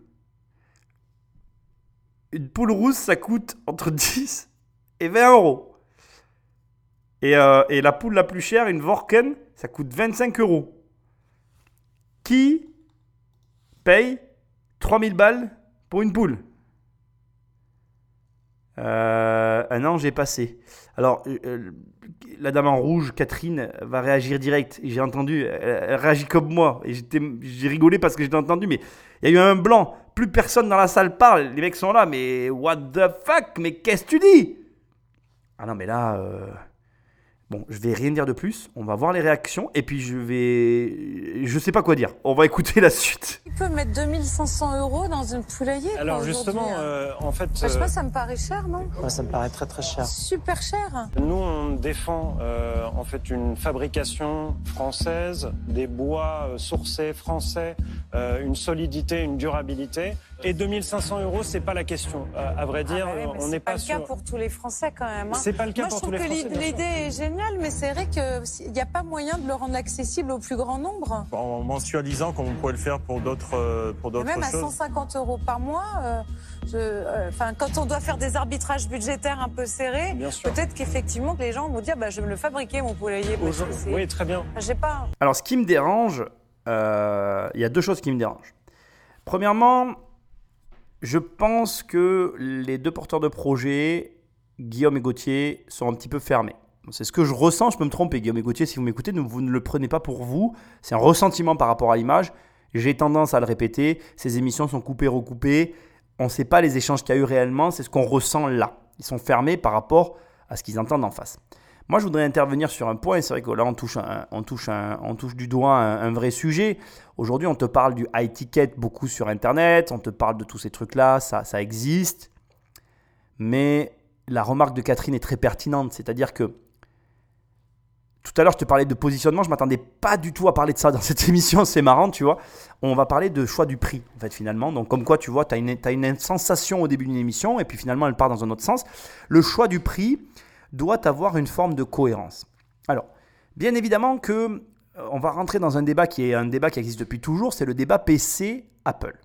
Une poule rousse, ça coûte entre [LAUGHS] 10 et 20 euros. Et, euh, et la poule la plus chère, une Vorken, ça coûte 25 euros. Qui paye 3000 balles pour une poule? Euh, un an, j'ai passé. Alors, euh, euh, la dame en rouge, Catherine, va réagir direct. J'ai entendu, elle, réagit comme moi. Et j'ai rigolé parce que j'ai entendu, mais il y a eu un blanc. Plus personne dans la salle parle. Les mecs sont là, mais what the fuck? Mais qu'est-ce que tu dis? Ah non, mais là. Bon, je vais rien dire de plus. On va voir les réactions et puis je vais. Je sais pas quoi dire. On va [LAUGHS] écouter la suite. Tu peux mettre 2500 euros dans un poulailler Alors justement, hein. euh, en fait. je sais pas, euh, ça me paraît cher, non? Ça me paraît très très cher. Super cher. Nous, on défend euh, en fait une fabrication française, des bois sourcés français, une solidité, une durabilité. Et 2500 euros, c'est pas la question. à vrai dire, ah on n'est pas, pas le cas pour tous les Français quand même. Hein. C'est pas le cas pour tous les Français. je trouve que l'idée est géniale, mais c'est vrai qu'il n'y a pas moyen de le rendre accessible au plus grand nombre. En mensualisant, comme on pourrait le faire pour d'autres euh, pour d'autres Même à 150 euros par mois. Euh, euh, enfin, quand on doit faire des arbitrages budgétaires un peu serrés, peut-être qu'effectivement les gens vont dire bah, je vais me le fabriquer mon poulailler. oui, très bien. J'ai pas. Alors, ce qui me dérange, il y a deux choses qui me dérangent. Premièrement, je pense que les deux porteurs de projet, Guillaume et Gauthier, sont un petit peu fermés. C'est ce que je ressens, je peux me tromper, Guillaume et Gauthier, si vous m'écoutez, vous ne le prenez pas pour vous, c'est un ressentiment par rapport à l'image. J'ai tendance à le répéter, ces émissions sont coupées, recoupées, on ne sait pas les échanges qu'il y a eu réellement, c'est ce qu'on ressent là. Ils sont fermés par rapport à ce qu'ils entendent en face. Moi, je voudrais intervenir sur un point, c'est vrai que là, on touche, on touche, on touche du doigt un, vrai sujet. Aujourd'hui, on te parle du high ticket beaucoup sur Internet, on te parle de tous ces trucs-là, ça, ça existe. Mais la remarque de Catherine est très pertinente, c'est-à-dire que tout à l'heure, je te parlais de positionnement, je m'attendais pas du tout à parler de ça dans cette [LAUGHS] émission, c'est marrant, tu vois. On va parler de choix du prix, en fait, finalement. Donc, comme quoi, tu vois, tu as une sensation au début d'une émission, et puis finalement, elle part dans un autre sens. Le choix du prix, doit avoir une forme de cohérence. Alors, bien évidemment que euh, on va rentrer dans un débat qui est un débat qui existe depuis toujours, c'est le débat PC Apple.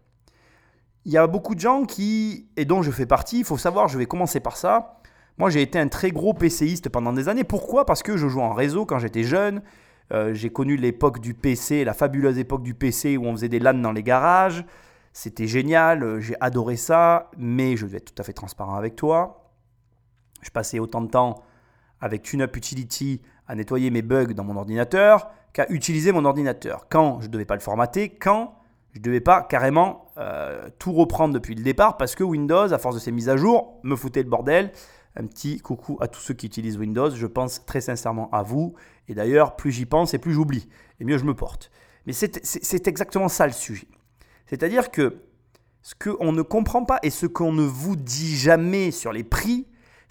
Il y a beaucoup de gens qui, et dont je fais partie, il faut savoir, je vais commencer par ça. Moi, j'ai été un très gros PCiste pendant des années. Pourquoi? Parce que je jouais en réseau quand j'étais jeune. Euh, j'ai connu l'époque du PC, la fabuleuse époque du PC où on faisait des LAN dans les garages. C'était génial, euh, j'ai adoré ça, mais je vais être tout à fait transparent avec toi. Je passais autant de temps avec TuneUp Utility à nettoyer mes bugs dans mon ordinateur qu'à utiliser mon ordinateur. Quand je ne devais pas le formater, quand je ne devais pas carrément euh, tout reprendre depuis le départ parce que Windows, à force de ses mises à jour, me foutait le bordel. Un petit coucou à tous ceux qui utilisent Windows. Je pense très sincèrement à vous. Et d'ailleurs, plus j'y pense et plus j'oublie. Et mieux je me porte. Mais c'est exactement ça le sujet. C'est-à-dire que ce qu'on ne comprend pas et ce qu'on ne vous dit jamais sur les prix,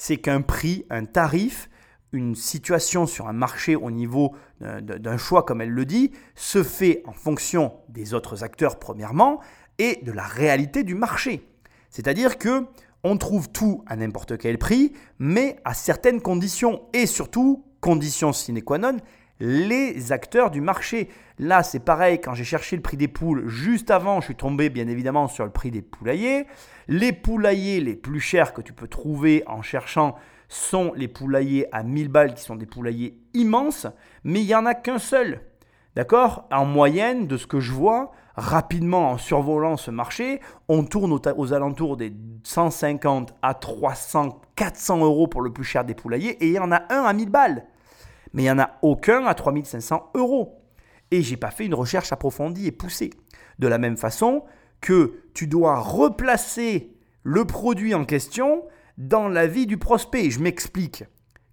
c'est qu'un prix, un tarif, une situation sur un marché au niveau d'un choix, comme elle le dit, se fait en fonction des autres acteurs, premièrement, et de la réalité du marché. C'est-à-dire que on trouve tout à n'importe quel prix, mais à certaines conditions. Et surtout, condition sine qua non, les acteurs du marché. Là, c'est pareil, quand j'ai cherché le prix des poules, juste avant, je suis tombé bien évidemment sur le prix des poulaillers. Les poulaillers les plus chers que tu peux trouver en cherchant sont les poulaillers à 1000 balles, qui sont des poulaillers immenses, mais il n'y en a qu'un seul. D'accord? En moyenne, de ce que je vois, rapidement en survolant ce marché, on tourne aux, alentours des 150 à 300, 400 euros pour le plus cher des poulaillers, et il y en a un à 1000 balles. Mais il n'y en a aucun à 3500 euros. Et j'ai pas fait une recherche approfondie et poussée. De la même façon que tu dois replacer le produit en question dans la vie du prospect. Je m'explique.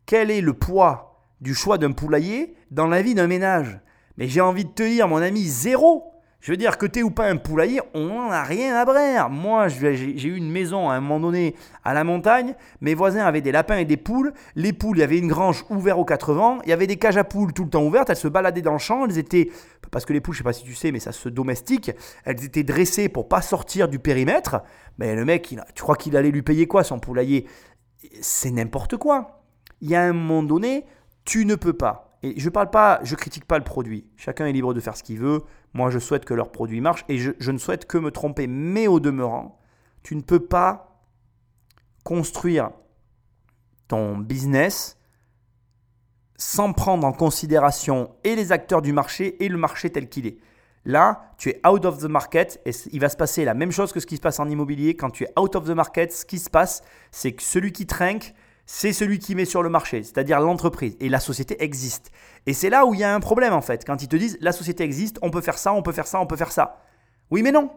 Quel est le poids du choix d'un poulailler dans la vie d'un ménage? Mais j'ai envie de te dire, mon ami, zéro. Je veux dire que t'es ou pas un poulailler, on n'en a rien à brère. Moi, j'ai eu une maison à un moment donné à la montagne. Mes voisins avaient des lapins et des poules. Les poules, il y avait une grange ouverte aux quatre vents. Il y avait des cages à poules tout le temps ouvertes. Elles se baladaient dans le champ. Elles étaient, parce que les poules, je sais pas si tu sais, mais ça se domestique. Elles étaient dressées pour pas sortir du périmètre. Mais le mec, tu crois qu'il allait lui payer quoi son poulailler? C'est n'importe quoi. Il y a un moment donné, tu ne peux pas et je parle pas, je critique pas le produit. Chacun est libre de faire ce qu'il veut. Moi, je souhaite que leur produit marche et je, ne souhaite que me tromper. Mais au demeurant, tu ne peux pas construire ton business sans prendre en considération et les acteurs du marché et le marché tel qu'il est. Là, tu es out of the market et il va se passer la même chose que ce qui se passe en immobilier. Quand tu es out of the market, ce qui se passe, c'est que celui qui trinque, c'est celui qui met sur le marché, c'est-à-dire l'entreprise. Et la société existe. Et c'est là où il y a un problème en fait. Quand ils te disent la société existe, on peut faire ça, on peut faire ça, on peut faire ça. Oui, mais non.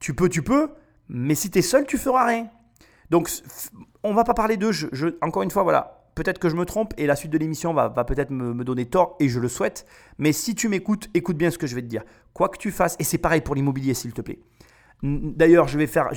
Tu peux, tu peux, mais si tu es seul, tu feras rien. Donc, on va pas parler de Je, encore une fois, voilà. Peut-être que je me trompe et la suite de l'émission va, peut-être me, me, donner tort et je le souhaite. Mais si tu m'écoutes, écoute bien ce que je vais te dire. Quoi que tu fasses, et c'est pareil pour l'immobilier s'il te plaît. D'ailleurs, je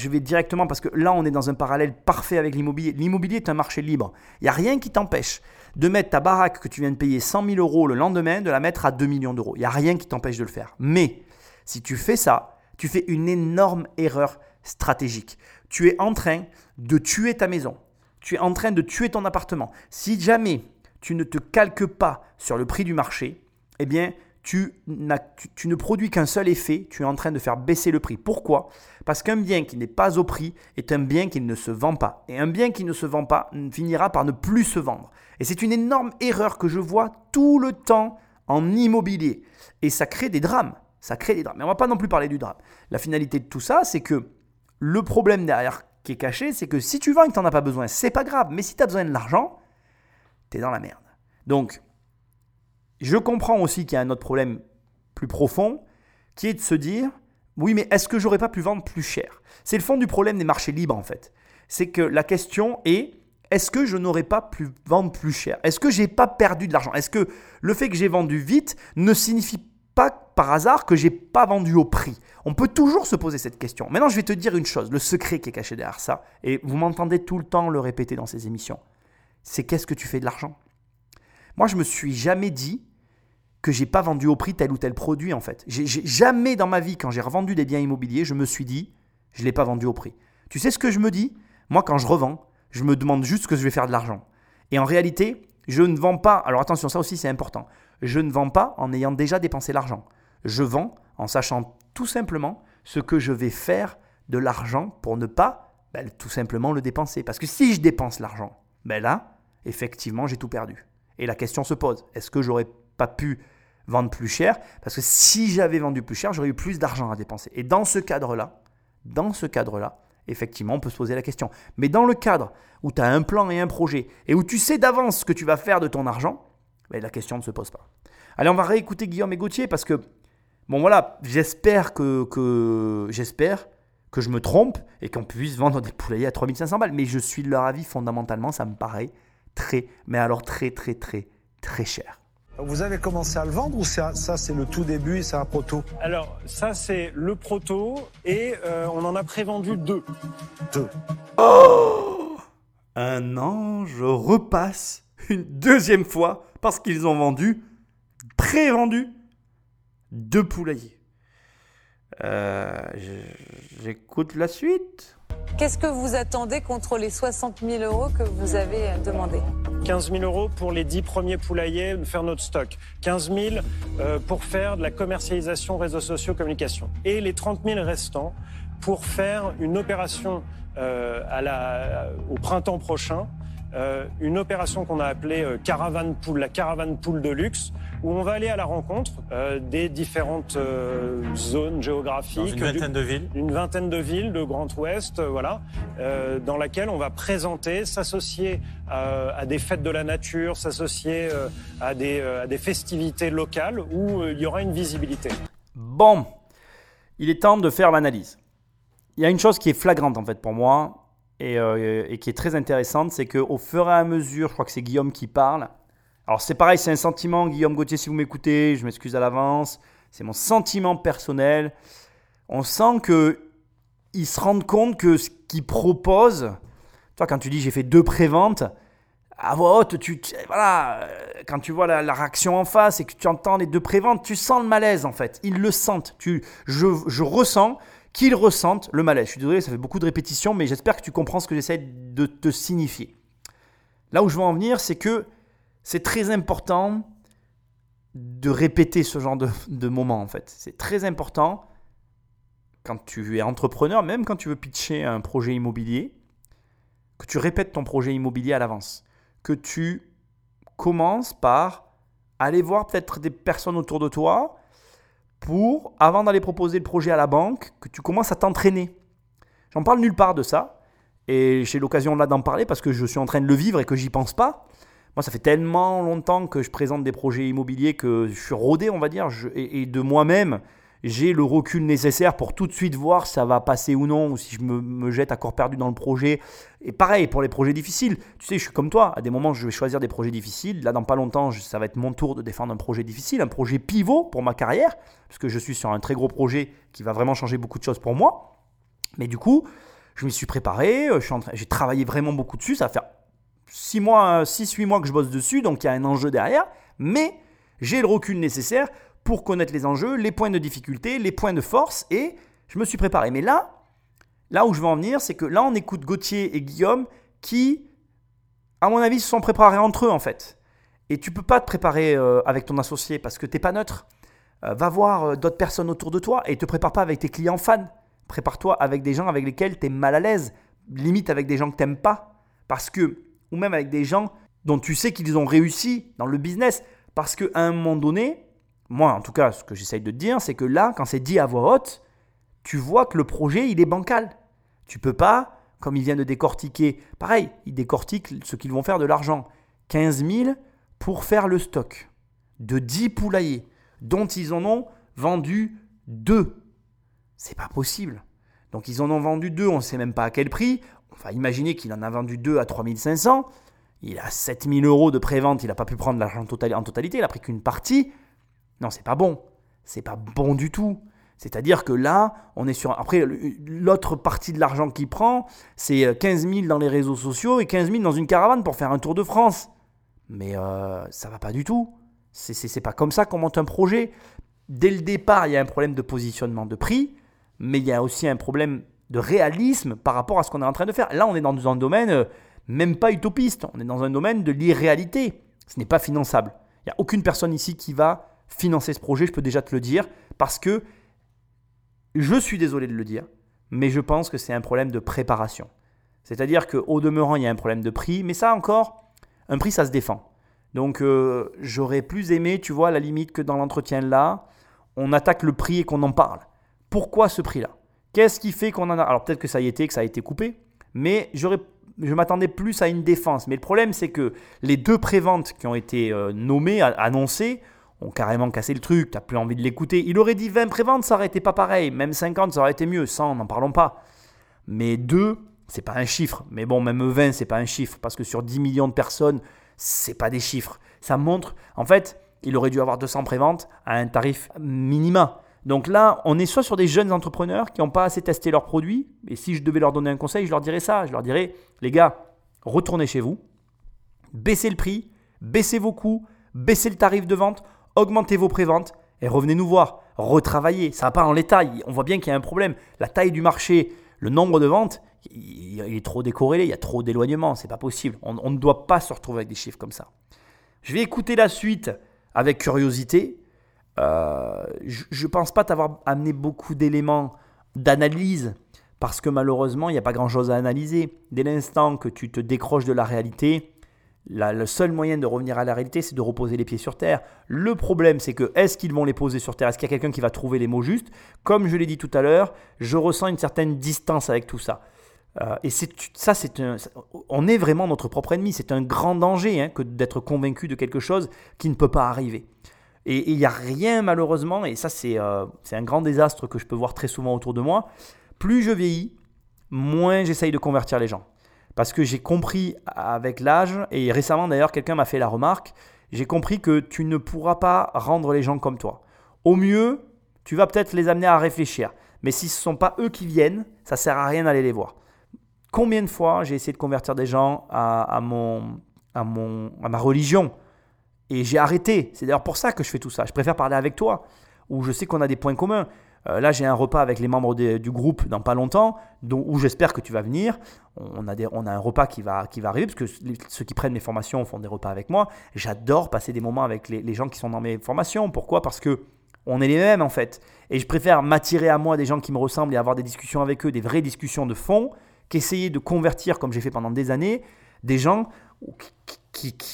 vais directement parce que là, on est dans un parallèle parfait avec l'immobilier. L'immobilier est un marché libre. Il n'y a rien qui t'empêche de mettre ta baraque que tu viens de payer 100 000 euros le lendemain, de la mettre à 2 millions d'euros. Il n'y a rien qui t'empêche de le faire. Mais si tu fais ça, tu fais une énorme erreur stratégique. Tu es en train de tuer ta maison. Tu es en train de tuer ton appartement. Si jamais tu ne te calques pas sur le prix du marché, eh bien, tu, ne produis qu'un seul effet, tu es en train de faire baisser le prix. Pourquoi? Parce qu'un bien qui n'est pas au prix est un bien qui ne se vend pas. Et un bien qui ne se vend pas finira par ne plus se vendre. Et c'est une énorme erreur que je vois tout le temps en immobilier. Et ça crée des drames. Ça crée des drames. Mais on va pas non plus parler du drame. La finalité de tout ça, c'est que le problème derrière qui est caché, c'est que si tu vends et que tu n'en as pas besoin, c'est pas grave. Mais si tu as besoin de l'argent, tu es dans la merde. Donc, je comprends aussi qu'il y a un autre problème plus profond, qui est de se dire, oui, mais est-ce que j'aurais pas pu vendre plus cher? C'est le fond du problème des marchés libres, en fait. C'est que la question est, est-ce que je n'aurais pas pu vendre plus cher? Est-ce que j'ai pas perdu de l'argent? Est-ce que le fait que j'ai vendu vite ne signifie pas par hasard que j'ai pas vendu au prix? On peut toujours se poser cette question. Maintenant, je vais te dire une chose, le secret qui est caché derrière ça, et vous m'entendez tout le temps le répéter dans ces émissions, c'est qu'est-ce que tu fais de l'argent? Moi, je me suis jamais dit que j'ai pas vendu au prix tel ou tel produit en fait. J'ai jamais dans ma vie, quand j'ai revendu des biens immobiliers, je me suis dit, je l'ai pas vendu au prix. Tu sais ce que je me dis? Moi, quand je revends, je me demande juste ce que je vais faire de l'argent. Et en réalité, je ne vends pas. Alors attention, ça aussi c'est important. Je ne vends pas en ayant déjà dépensé l'argent. Je vends en sachant tout simplement ce que je vais faire de l'argent pour ne pas ben, tout simplement le dépenser. Parce que si je dépense l'argent, ben là, effectivement, j'ai tout perdu. Et la question se pose, est-ce que j'aurais pas pu vendre plus cher Parce que si j'avais vendu plus cher, j'aurais eu plus d'argent à dépenser. Et dans ce cadre-là, dans ce cadre-là, effectivement, on peut se poser la question. Mais dans le cadre où tu as un plan et un projet, et où tu sais d'avance ce que tu vas faire de ton argent, ben, la question ne se pose pas. Allez, on va réécouter Guillaume et Gauthier parce que, bon voilà, j'espère que, que j'espère que je me trompe et qu'on puisse vendre des poulaillers à 3500 balles. Mais je suis de leur avis, fondamentalement, ça me paraît très, mais alors très, très, très, très cher. Vous avez commencé à le vendre ou ça, c'est le tout début et c'est un proto Alors, ça, c'est le proto et euh, on en a prévendu deux. Deux. Oh Un an, je repasse une deuxième fois parce qu'ils ont vendu, pré-vendu, deux poulaillers. Euh, j'écoute la suite. Qu'est-ce que vous attendez contre les 60 000 euros que vous avez demandé 15 000 euros pour les 10 premiers poulaillers, faire notre stock. 15 000 euh, pour faire de la commercialisation réseaux sociaux, communication. Et les 30 000 restants pour faire une opération euh, au printemps prochain euh, une opération qu'on a appelée euh, caravane pool, la caravane pool de luxe, où on va aller à la rencontre euh, des différentes zones géographiques. une vingtaine de villes. Une vingtaine de villes de Grand Ouest, voilà, dans laquelle on va présenter, s'associer à des fêtes de la nature, s'associer à, des, à des festivités locales où il y aura une visibilité. Bon, il est temps de faire l'analyse. Il y a une chose qui est flagrante en fait pour moi, euh, et, qui est très intéressante, c'est qu'au fur et à mesure, je crois que c'est Guillaume qui parle. Alors c'est pareil, c'est un sentiment, Guillaume Gauthier, si vous m'écoutez, je m'excuse à l'avance, c'est mon sentiment personnel. On sent qu'ils se rendent compte que ce qu'ils proposent, toi quand tu dis j'ai fait deux préventes, à voix haute, tu, voilà, quand tu vois la, réaction en face et que tu entends les deux préventes, tu sens le malaise en fait. Ils le sentent. Tu, je, je ressens qu'ils ressentent le malaise. Je suis désolé, ça fait beaucoup de répétitions, mais j'espère que tu comprends ce que j'essaie de te signifier. Là où je veux en venir, c'est que c'est très important de répéter ce genre de, de moment, en fait. C'est très important quand tu es entrepreneur, même quand tu veux pitcher un projet immobilier, que tu répètes ton projet immobilier à l'avance. Que tu commences par aller voir peut-être des personnes autour de toi pour, avant d'aller proposer le projet à la banque, que tu commences à t'entraîner. J'en parle nulle part de ça. Et j'ai l'occasion là d'en parler parce que je suis en train de le vivre et que j'y pense pas. Moi, ça fait tellement longtemps que je présente des projets immobiliers que je suis rodé, on va dire, et, de moi-même, j'ai le recul nécessaire pour tout de suite voir si ça va passer ou non, ou si je me, jette à corps perdu dans le projet. Et pareil pour les projets difficiles. Tu sais, je suis comme toi. À des moments, je vais choisir des projets difficiles. Là, dans pas longtemps, ça va être mon tour de défendre un projet difficile, un projet pivot pour ma carrière, parce que je suis sur un très gros projet qui va vraiment changer beaucoup de choses pour moi. Mais du coup, je m'y suis préparé. J'ai travaillé vraiment beaucoup dessus. Ça va faire 6 mois, 6-8 mois que je bosse dessus, donc il y a un enjeu derrière. Mais j'ai le recul nécessaire pour connaître les enjeux, les points de difficulté, les points de force, et je me suis préparé. Mais là, là où je veux en venir, c'est que là, on écoute Gauthier et Guillaume qui, à mon avis, se sont préparés entre eux, en fait. Et tu peux pas te préparer euh, avec ton associé parce que tu n'es pas neutre. Euh, va voir euh, d'autres personnes autour de toi et te prépare pas avec tes clients fans. Prépare-toi avec des gens avec lesquels tu es mal à l'aise, limite avec des gens que tu n'aimes pas. Parce que, ou même avec des gens dont tu sais qu'ils ont réussi dans le business. Parce qu'à un moment donné, moi, en tout cas, ce que j'essaye de te dire, c'est que là, quand c'est dit à voix haute, tu vois que le projet, il est bancal. Tu peux pas, comme il vient de décortiquer, pareil, il décortique ce qu'ils vont faire de l'argent. 15 000 pour faire le stock de 10 poulaillers, dont ils en ont vendu 2. C'est pas possible. Donc ils en ont vendu 2, on ne sait même pas à quel prix. On va imaginer qu'il en a vendu 2 à 3500. Il a 7000 euros de prévente, il n'a pas pu prendre l'argent en totalité, il a pris qu'une partie. Non, c'est pas bon. C'est pas bon du tout. C'est-à-dire que là, on est sur. Après, l'autre partie de l'argent qu'il prend, c'est 15 euh, 000 dans les réseaux sociaux et 15 000 dans une caravane pour faire un tour de France. Mais euh, ça va pas du tout. C'est pas comme ça qu'on monte un projet. Dès le départ, il y a un problème de positionnement de prix, mais il y a aussi un problème de réalisme par rapport à ce qu'on est en train de faire. Là, on est dans un domaine euh, même pas utopiste. On est dans un domaine de l'irréalité. Ce n'est pas finançable. Il n'y a aucune personne ici qui va financer ce projet, je peux déjà te le dire, parce que je suis désolé de le dire, mais je pense que c'est un problème de préparation. C'est-à-dire qu'au demeurant, il y a un problème de prix, mais ça encore, un prix, ça se défend. Donc euh, j'aurais plus aimé, tu vois, à la limite que dans l'entretien là, on attaque le prix et qu'on en parle. Pourquoi ce prix-là? Qu'est-ce qui fait qu'on en a? Alors peut-être que ça y était, que ça a été coupé, mais j'aurais je m'attendais plus à une défense. Mais le problème, c'est que les deux préventes qui ont été euh, nommées, annoncées, ont carrément cassé le truc, t'as plus envie de l'écouter. Il aurait dit 20 préventes, ça aurait été pas pareil. Même 50, ça aurait été mieux. 100, n'en parlons pas. Mais 2, c'est pas un chiffre. Mais bon, même 20, c'est pas un chiffre. Parce que sur 10 millions de personnes, c'est pas des chiffres. Ça montre, en fait, il aurait dû avoir 200 préventes à un tarif minima. Donc là, on est soit sur des jeunes entrepreneurs qui n'ont pas assez testé leurs produits. Et si je devais leur donner un conseil, je leur dirais ça. Je leur dirais, les gars, retournez chez vous, baissez le prix, baissez vos coûts, baissez le tarif de vente, augmentez vos préventes et revenez nous voir. Retravaillez. Ça va pas en l'état. On voit bien qu'il y a un problème. La taille du marché, le nombre de ventes, il est trop décorrélé. Il y a trop d'éloignement. C'est pas possible. On, ne doit pas se retrouver avec des chiffres comme ça. Je vais écouter la suite avec curiosité. Euh, je ne pense pas t'avoir amené beaucoup d'éléments d'analyse parce que malheureusement, il n'y a pas grand-chose à analyser. Dès l'instant que tu te décroches de la réalité, le seul moyen de revenir à la réalité, c'est de reposer les pieds sur terre. Le problème, c'est que est-ce qu'ils vont les poser sur terre? Est-ce qu'il y a quelqu'un qui va trouver les mots justes? Comme je l'ai dit tout à l'heure, je ressens une certaine distance avec tout ça. Euh, et ça, c'est on est vraiment notre propre ennemi. C'est un grand danger hein, que d'être convaincu de quelque chose qui ne peut pas arriver. Et il n'y a rien malheureusement, et ça c'est euh, c'est un grand désastre que je peux voir très souvent autour de moi. Plus je vieillis, moins j'essaye de convertir les gens. Parce que j'ai compris avec l'âge, et récemment d'ailleurs quelqu'un m'a fait la remarque, j'ai compris que tu ne pourras pas rendre les gens comme toi. Au mieux, tu vas peut-être les amener à réfléchir. Mais si ce ne sont pas eux qui viennent, ça ne sert à rien d'aller les voir. Combien de fois j'ai essayé de convertir des gens à, mon, à, mon, à ma religion? Et j'ai arrêté. C'est d'ailleurs pour ça que je fais tout ça. Je préfère parler avec toi, où je sais qu'on a des points communs. Euh, là, j'ai un repas avec les membres du groupe dans pas longtemps, dont, où j'espère que tu vas venir. On a, on a un repas qui va, qui va arriver, parce que ceux qui prennent mes formations font des repas avec moi. J'adore passer des moments avec les, gens qui sont dans mes formations. Pourquoi? Parce que on est les mêmes en fait. Et je préfère m'attirer à moi des gens qui me ressemblent et avoir des discussions avec eux, des vraies discussions de fond, qu'essayer de convertir, comme j'ai fait pendant des années, des gens qui,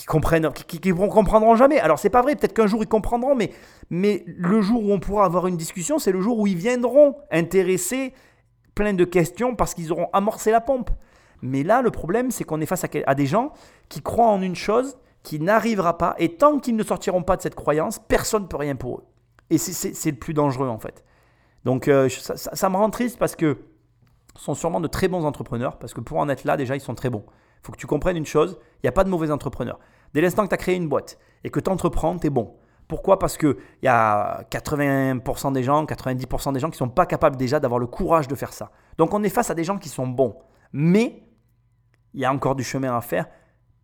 comprennent, qui, qui, comprendront jamais. Alors c'est pas vrai, peut-être qu'un jour ils comprendront, mais, mais le jour où on pourra avoir une discussion, c'est le jour où ils viendront intéresser plein de questions parce qu'ils auront amorcé la pompe. Mais là, le problème, c'est qu'on est face à, des gens qui croient en une chose qui n'arrivera pas, et tant qu'ils ne sortiront pas de cette croyance, personne ne peut rien pour eux. Et c'est le plus dangereux en fait. Donc euh, ça, ça, me rend triste parce que ce sont sûrement de très bons entrepreneurs, parce que pour en être là, déjà, ils sont très bons. Faut que tu comprennes une chose, il n'y a pas de mauvais entrepreneurs. Dès l'instant que tu as créé une boîte et que tu entreprends, tu es bon. Pourquoi? Parce qu'il y a 80% des gens, 90% des gens qui ne sont pas capables déjà d'avoir le courage de faire ça. Donc on est face à des gens qui sont bons. Mais il y a encore du chemin à faire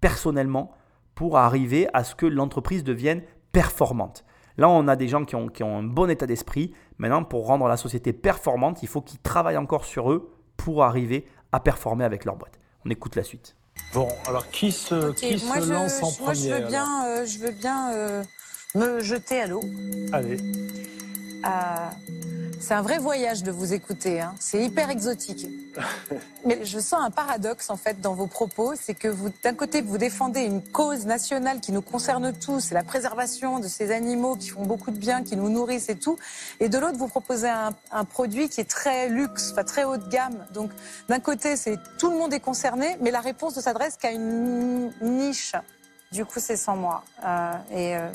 personnellement pour arriver à ce que l'entreprise devienne performante. Là, on a des gens qui ont, qui ont un bon état d'esprit. Maintenant, pour rendre la société performante, il faut qu'ils travaillent encore sur eux pour arriver à performer avec leur boîte. On écoute la suite. Bon, alors qui se, qui se lance en moi, je veux bien, euh, je veux bien euh, me jeter à l'eau. Allez. Euh, c'est un vrai voyage de vous écouter. Hein. C'est hyper exotique. [LAUGHS] Mais je sens un paradoxe en fait dans vos propos, c'est que vous, d'un côté, vous défendez une cause nationale qui nous concerne tous, c'est la préservation de ces animaux qui font beaucoup de bien, qui nous nourrissent et tout, et de l'autre, vous proposez un, un, produit qui est très luxe, enfin très haut de gamme. Donc, d'un côté, c'est tout le monde est concerné, mais la réponse ne s'adresse qu'à une niche. Du coup, c'est sans moi. Euh, et euh,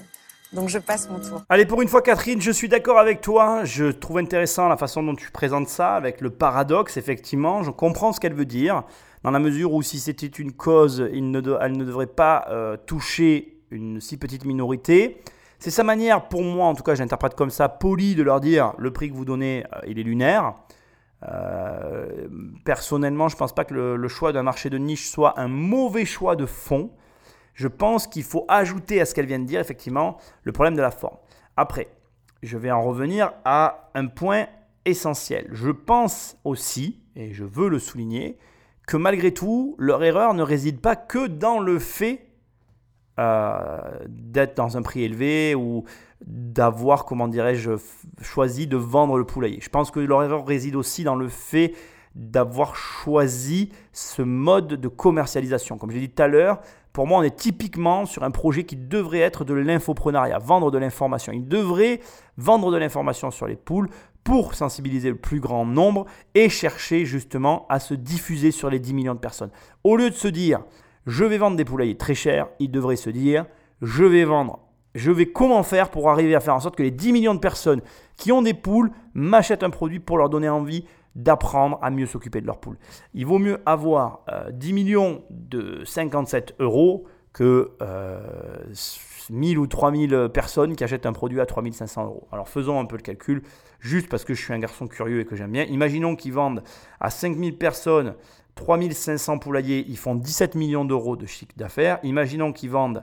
donc je passe mon tour. Allez, pour une fois, Catherine, je suis d'accord avec toi. Je trouve intéressant la façon dont tu présentes ça, avec le paradoxe, effectivement. Je comprends ce qu'elle veut dire, dans la mesure où si c'était une cause, elle ne devrait pas euh, toucher une si petite minorité. C'est sa manière, pour moi, en tout cas, j'interprète comme ça, poli de leur dire le prix que vous donnez, euh, il est lunaire. Euh, personnellement, je ne pense pas que le choix d'un marché de niche soit un mauvais choix de fond je pense qu'il faut ajouter à ce qu'elle vient de dire, effectivement, le problème de la forme. Après, je vais en revenir à un point essentiel. Je pense aussi, et je veux le souligner, que malgré tout, leur erreur ne réside pas que dans le fait euh, d'être dans un prix élevé ou d'avoir, comment dirais-je, choisi de vendre le poulailler. Je pense que leur erreur réside aussi dans le fait d'avoir choisi ce mode de commercialisation. Comme je l'ai dit tout à l'heure, pour moi, on est typiquement sur un projet qui devrait être de l'infoprenariat, vendre de l'information. Il devrait vendre de l'information sur les poules pour sensibiliser le plus grand nombre et chercher justement à se diffuser sur les 10 millions de personnes. Au lieu de se dire, je vais vendre des poulaillers très chers, il devrait se dire, je vais vendre je vais comment faire pour arriver à faire en sorte que les 10 millions de personnes qui ont des poules m'achètent un produit pour leur donner envie d'apprendre à mieux s'occuper de leurs poules. Il vaut mieux avoir 10 euh, millions de 57 euros que 1000 euh, ou 3000 personnes qui achètent un produit à 3500 euros. Alors faisons un peu le calcul, juste parce que je suis un garçon curieux et que j'aime bien. Imaginons qu'ils vendent à 5000 personnes 3500 poulaillers, ils font 17 millions d'euros de chiffre d'affaires. Imaginons qu'ils vendent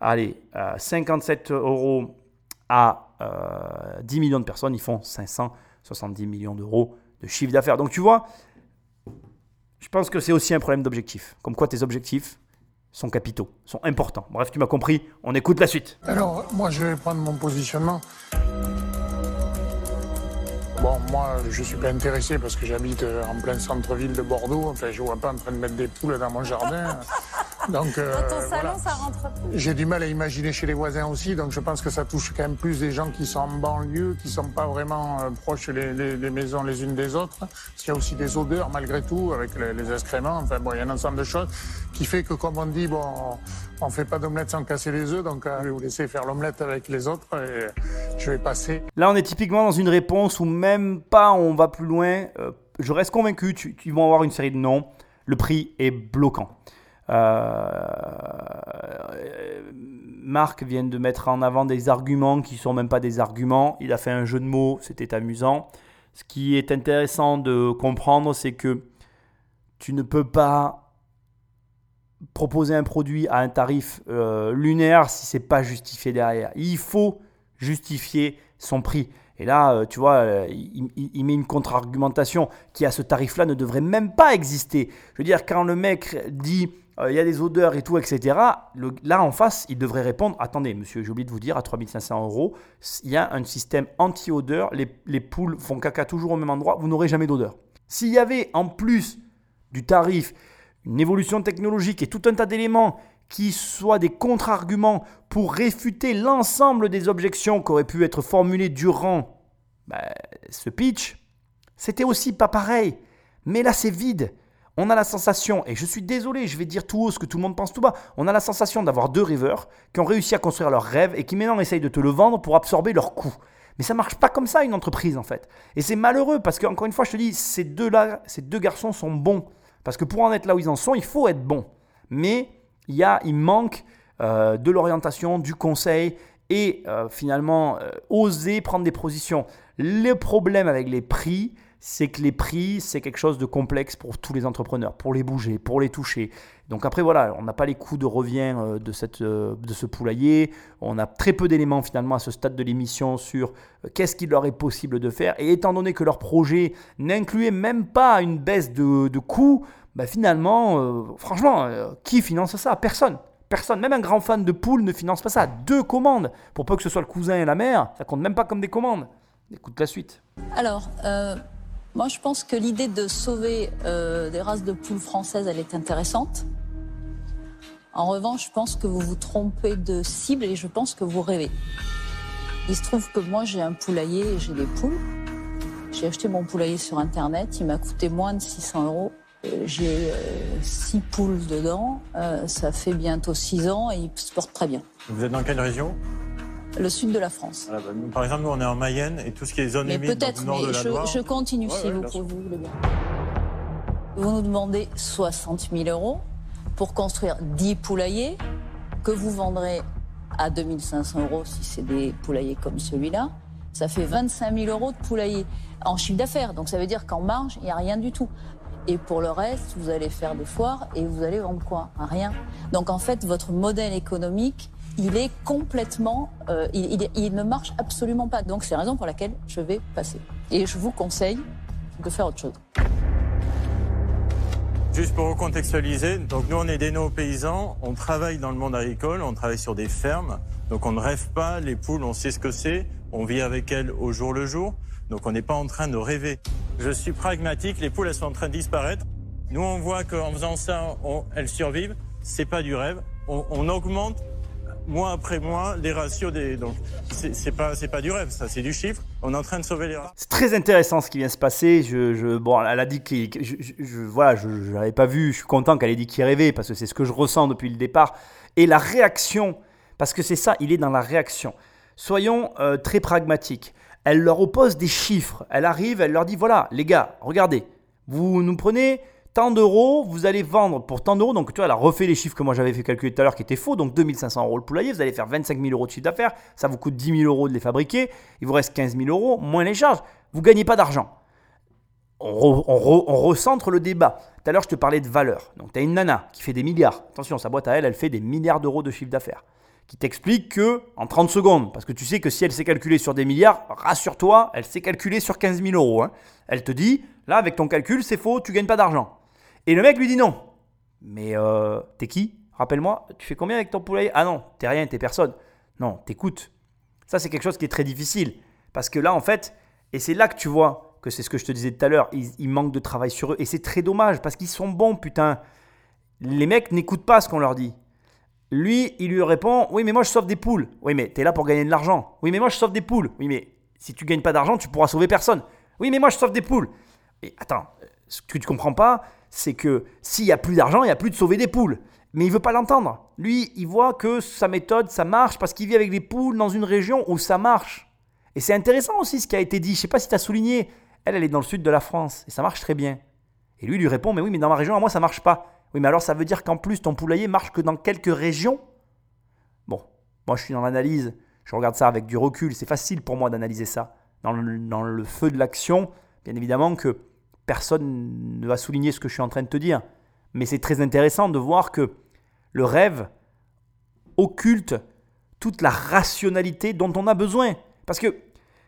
allez, 57 euros à 10 euh, millions de personnes, ils font 570 millions d'euros de chiffre d'affaires. Donc tu vois, je pense que c'est aussi un problème d'objectif. Comme quoi tes objectifs sont capitaux, sont importants. Bref, tu m'as compris, on écoute la suite. Alors, moi je vais prendre mon positionnement. Bon, moi, je suis pas intéressé parce que j'habite euh, en plein centre-ville de Bordeaux. Enfin, je vois pas en train de mettre des poules dans mon jardin. [LAUGHS] [LAUGHS] Donc, euh, Dans ton salon, ça rentre plus. J'ai du mal à imaginer chez les voisins aussi, donc je pense que ça touche quand même plus des gens qui sont en banlieue, qui sont pas vraiment euh, proches les, les, maisons les unes des autres. Parce qu'il y a aussi des odeurs malgré tout avec les, les, excréments. Enfin bon, il y a un ensemble de choses qui fait que, comme on dit, bon, on fait pas d'omelette sans casser les œufs, donc euh, je vais vous laisser faire l'omelette avec les autres et je vais passer. Là, on est typiquement dans une réponse où même pas on va plus loin. je reste convaincu, tu, tu vas avoir une série de noms. Le prix est bloquant. Euh, Marc vient de mettre en avant des arguments qui ne sont même pas des arguments. Il a fait un jeu de mots, c'était amusant. Ce qui est intéressant de comprendre, c'est que tu ne peux pas proposer un produit à un tarif euh, lunaire si c'est pas justifié derrière. Il faut justifier son prix. Et là, euh, tu vois, il, il, met une contre-argumentation qui à ce tarif-là ne devrait même pas exister. Je veux dire, quand le mec dit euh, il y a des odeurs et tout, etc. là, en face, il devrait répondre Attendez, monsieur, j'ai oublié de vous dire, à 3500 euros, il y a un système anti-odeur. Les, poules font caca toujours au même endroit, vous n'aurez jamais d'odeur. S'il y avait en plus du tarif une évolution technologique et tout un tas d'éléments qui soient des contre-arguments pour réfuter l'ensemble des objections qui auraient pu être formulées durant ben, ce pitch, c'était aussi pas pareil. Mais là, c'est vide on a la sensation, et je suis désolé, je vais dire tout haut ce que tout le monde pense tout bas, on a la sensation d'avoir deux rêveurs qui ont réussi à construire leur rêve et qui maintenant essayent de te le vendre pour absorber leurs coûts. Mais ça marche pas comme ça une entreprise en fait. Et c'est malheureux parce qu'encore une fois, je te dis, ces deux-là, ces deux garçons sont bons. Parce que pour en être là où ils en sont, il faut être bon. Mais il, y a, il manque euh, de l'orientation, du conseil et euh, finalement euh, oser prendre des positions. Le problème avec les prix, c'est que les prix, c'est quelque chose de complexe pour tous les entrepreneurs, pour les bouger, pour les toucher. Donc après, voilà, on n'a pas les coûts de revient euh, de, cette, euh, de ce poulailler. On a très peu d'éléments finalement à ce stade de l'émission sur euh, qu'est-ce qu'il leur est possible de faire. Et étant donné que leur projet n'incluait même pas une baisse de, de coûts, bah finalement, franchement, qui finance ça? Personne. Personne, même un grand fan de poules ne finance pas ça. Deux commandes, pour peu que ce soit le cousin et la mère, ça compte même pas comme des commandes. Écoute la suite. Alors, moi, je pense que l'idée de sauver euh, des races de poules françaises, elle est intéressante. En revanche, je pense que vous vous trompez de cible et je pense que vous rêvez. Il se trouve que moi, j'ai un poulailler et j'ai des poules. J'ai acheté mon poulailler sur Internet. Il m'a coûté moins de 600 euros. Euh, j'ai euh, six poules dedans. ça fait bientôt six ans et il se porte très bien. Vous êtes dans quelle région? Le sud de la France. Bah, par exemple, nous, on est en Mayenne et tout ce qui est zone humide, peut-être, nord de la je, je continue si vous, voulez bien. Vous nous demandez 60 000 euros pour construire 10 poulaillers que vous vendrez à 2500 euros si c'est des poulaillers comme celui-là. Ça fait 25 000 euros de poulailler en chiffre d'affaires. Donc ça veut dire qu'en marge, il n'y a rien du tout. Et pour le reste, vous allez faire des foires et vous allez vendre quoi? Rien. Donc en fait, votre modèle économique, il est complètement, euh, il, ne marche absolument pas. Donc c'est la raison pour laquelle je vais passer. Et je vous conseille de faire autre chose. Juste pour recontextualiser, donc nous on est des néo-paysans, on travaille dans le monde agricole, on travaille sur des fermes, donc on ne rêve pas, les poules on sait ce que c'est, on vit avec elles au jour le jour, donc on n'est pas en train de rêver. Je suis pragmatique, les poules elles sont en train de disparaître, nous on voit qu'en faisant ça, elles survivent, c'est pas du rêve, on, on augmente mois après mois les ratios des. Donc, c'est pas, pas du rêve, ça, c'est du chiffre. On est en train de sauver les rats. C'est très intéressant ce qui vient se passer. Je, je bon, elle a dit que. Je, je, voilà, je ne l'avais pas vu. Je suis content qu'elle ait dit qu'il rêvait parce que c'est ce que je ressens depuis le départ. Et la réaction Parce que c'est ça, il est dans la réaction. Soyons euh, très pragmatiques. Elle leur oppose des chiffres. Elle arrive, elle leur dit voilà, les gars, regardez, vous nous prenez tant d'euros, vous allez vendre pour tant d'euros. Donc, tu vois, elle a refait les chiffres que moi j'avais fait calculer tout à l'heure qui étaient faux. Donc, 2500 euros le poulailler, vous allez faire 25 000 euros de chiffre d'affaires. Ça vous coûte 10 000 euros de les fabriquer. Il vous reste 15 000 euros, moins les charges. Vous ne gagnez pas d'argent. On, on, recentre le débat. Tout à l'heure, je te parlais de valeur. Donc, tu as une nana qui fait des milliards. Attention, sa boîte à elle, elle fait des milliards d'euros de chiffre d'affaires qui t'explique que en 30 secondes, parce que tu sais que si elle s'est calculée sur des milliards, rassure-toi, elle s'est calculée sur 15 000 euros. Hein. Elle te dit, là, avec ton calcul, c'est faux, tu gagnes pas d'argent. Et le mec lui dit non. Mais euh, t'es qui? Rappelle-moi, tu fais combien avec ton poulailler? Ah non, t'es rien, t'es personne. Non, t'écoutes. Ça, c'est quelque chose qui est très difficile. Parce que là, en fait, et c'est là que tu vois que c'est ce que je te disais tout à l'heure, ils, ils manquent de travail sur eux. Et c'est très dommage parce qu'ils sont bons, putain. Les mecs n'écoutent pas ce qu'on leur dit. Lui, il lui répond Oui, mais moi je sauve des poules. Oui, mais tu es là pour gagner de l'argent. Oui, mais moi je sauve des poules. Oui, mais si tu gagnes pas d'argent, tu pourras sauver personne. Oui, mais moi je sauve des poules. Et attends, ce que tu comprends pas, c'est que s'il y a plus d'argent, il y a plus de sauver des poules. Mais il veut pas l'entendre. Lui, il voit que sa méthode, ça marche parce qu'il vit avec des poules dans une région où ça marche. Et c'est intéressant aussi ce qui a été dit. Je sais pas si tu as souligné. Elle, elle est dans le sud de la France et ça marche très bien. Et lui, il lui répond Mais oui, mais dans ma région, à moi, ça marche pas. Oui, mais alors ça veut dire qu'en plus, ton poulailler marche que dans quelques régions? Bon, moi je suis dans l'analyse, je regarde ça avec du recul, c'est facile pour moi d'analyser ça. Dans le, feu de l'action, bien évidemment que personne ne va souligner ce que je suis en train de te dire. Mais c'est très intéressant de voir que le rêve occulte toute la rationalité dont on a besoin. Parce que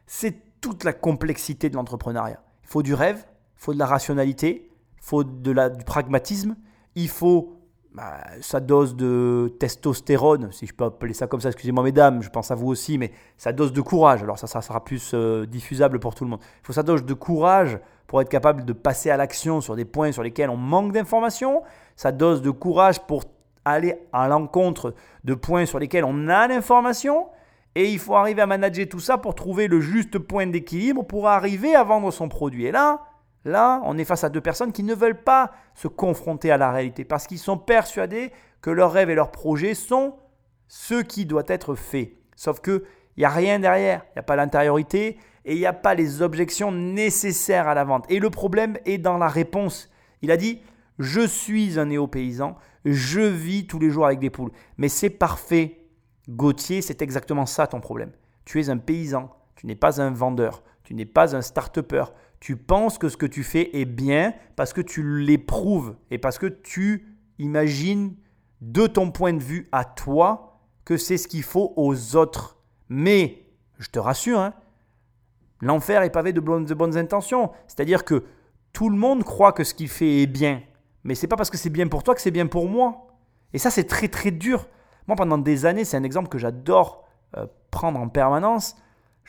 c'est toute la complexité de l'entrepreneuriat. Il faut du rêve, il faut de la rationalité, il faut de la, du pragmatisme, il faut bah, sa dose de testostérone, si je peux appeler ça comme ça, excusez-moi mesdames, je pense à vous aussi, mais sa dose de courage, alors ça, ça sera plus euh, diffusable pour tout le monde. Il faut sa dose de courage pour être capable de passer à l'action sur des points sur lesquels on manque d'informations, sa dose de courage pour aller à l'encontre de points sur lesquels on a l'information, et il faut arriver à manager tout ça pour trouver le juste point d'équilibre pour arriver à vendre son produit. Et là, Là, on est face à deux personnes qui ne veulent pas se confronter à la réalité parce qu'ils sont persuadés que leurs rêves et leurs projets sont ce qui doit être fait. Sauf qu'il n'y a rien derrière, il n'y a pas l'intériorité et il n'y a pas les objections nécessaires à la vente. Et le problème est dans la réponse. Il a dit Je suis un néo-paysan, je vis tous les jours avec des poules. Mais c'est parfait. Gauthier, c'est exactement ça ton problème. Tu es un paysan, tu n'es pas un vendeur, tu n'es pas un start-upper, tu penses que ce que tu fais est bien parce que tu l'éprouves et parce que tu imagines de ton point de vue à toi que c'est ce qu'il faut aux autres. Mais, je te rassure, hein, l'enfer est pavé de bonnes, bonnes intentions. C'est-à-dire que tout le monde croit que ce qu'il fait est bien. Mais c'est pas parce que c'est bien pour toi que c'est bien pour moi. Et ça, c'est très très dur. Moi, pendant des années, c'est un exemple que j'adore euh, prendre en permanence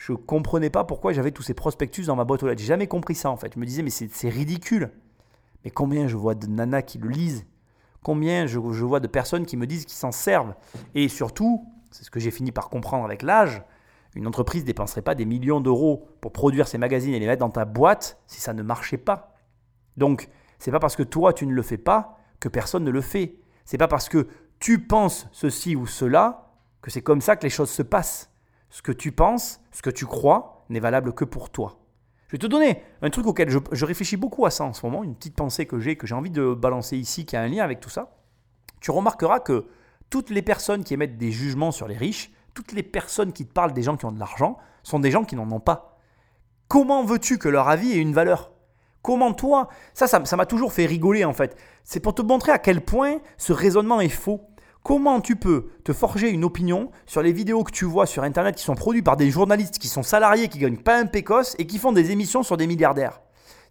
je comprenais pas pourquoi j'avais tous ces prospectus dans ma boîte aux lettres. J'ai jamais compris ça en fait. Je me disais, mais c'est ridicule. Mais combien je vois de nanas qui le lisent? Combien je, vois de personnes qui me disent qu'ils s'en servent? Et surtout, c'est ce que j'ai fini par comprendre avec l'âge, une entreprise ne dépenserait pas des millions d'euros pour produire ses magazines et les mettre dans ta boîte si ça ne marchait pas. Donc, c'est pas parce que toi tu ne le fais pas que personne ne le fait. C'est pas parce que tu penses ceci ou cela que c'est comme ça que les choses se passent ce que tu penses, ce que tu crois, n'est valable que pour toi. Je vais te donner un truc auquel je, réfléchis beaucoup à ça en ce moment, une petite pensée que j'ai, que j'ai envie de balancer ici, qui a un lien avec tout ça. Tu remarqueras que toutes les personnes qui émettent des jugements sur les riches, toutes les personnes qui te parlent des gens qui ont de l'argent, sont des gens qui n'en ont pas. Comment veux-tu que leur avis ait une valeur? Comment toi? Ça, ça m'a toujours fait rigoler en fait. C'est pour te montrer à quel point ce raisonnement est faux. Comment tu peux te forger une opinion sur les vidéos que tu vois sur Internet qui sont produites par des journalistes qui sont salariés, qui gagnent pas un pécos et qui font des émissions sur des milliardaires?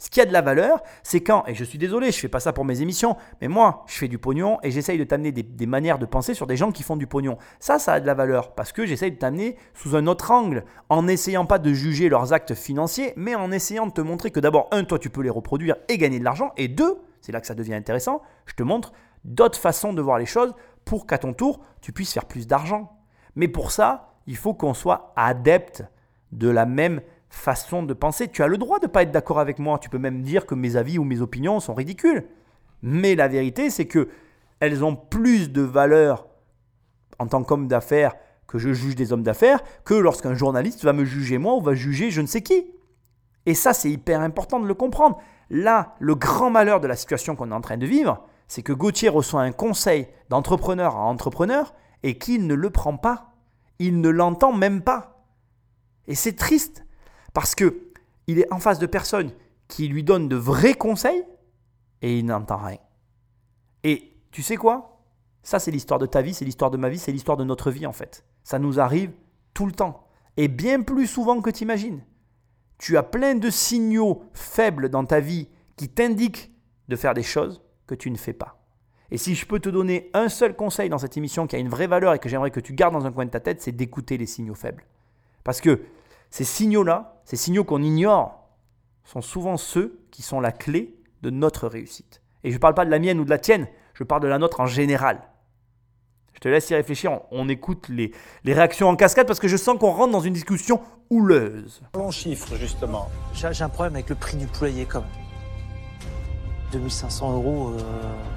Ce qui a de la valeur, c'est quand, et je suis désolé, je fais pas ça pour mes émissions, mais moi, je fais du pognon et j'essaye de t'amener des, manières de penser sur des gens qui font du pognon. Ça, ça a de la valeur parce que j'essaye de t'amener sous un autre angle, en n'essayant pas de juger leurs actes financiers, mais en essayant de te montrer que d'abord, un, toi, tu peux les reproduire et gagner de l'argent, et deux, c'est là que ça devient intéressant, je te montre d'autres façons de voir les choses pour qu'à ton tour, tu puisses faire plus d'argent. Mais pour ça, il faut qu'on soit adepte de la même façon de penser. Tu as le droit de ne pas être d'accord avec moi. Tu peux même dire que mes avis ou mes opinions sont ridicules. Mais la vérité, c'est que elles ont plus de valeur en tant qu'homme d'affaires que je juge des hommes d'affaires que lorsqu'un journaliste va me juger moi ou va juger je ne sais qui. Et ça, c'est hyper important de le comprendre. Là, le grand malheur de la situation qu'on est en train de vivre, c'est que Gauthier reçoit un conseil d'entrepreneur à entrepreneur et qu'il ne le prend pas. Il ne l'entend même pas. Et c'est triste parce que il est en face de personnes qui lui donnent de vrais conseils et il n'entend rien. Et tu sais quoi? Ça, c'est l'histoire de ta vie, c'est l'histoire de ma vie, c'est l'histoire de notre vie en fait. Ça nous arrive tout le temps. Et bien plus souvent que tu imagines. Tu as plein de signaux faibles dans ta vie qui t'indiquent de faire des choses que tu ne fais pas. Et si je peux te donner un seul conseil dans cette émission qui a une vraie valeur et que j'aimerais que tu gardes dans un coin de ta tête, c'est d'écouter les signaux faibles. Parce que ces signaux-là, ces signaux qu'on ignore, sont souvent ceux qui sont la clé de notre réussite. Et je ne parle pas de la mienne ou de la tienne, je parle de la nôtre en général. Je te laisse y réfléchir, on, écoute les, les, réactions en cascade parce que je sens qu'on rentre dans une discussion houleuse. Chiffres justement. J'ai un problème avec le prix du poulailler quand même. 2500 euros, euh,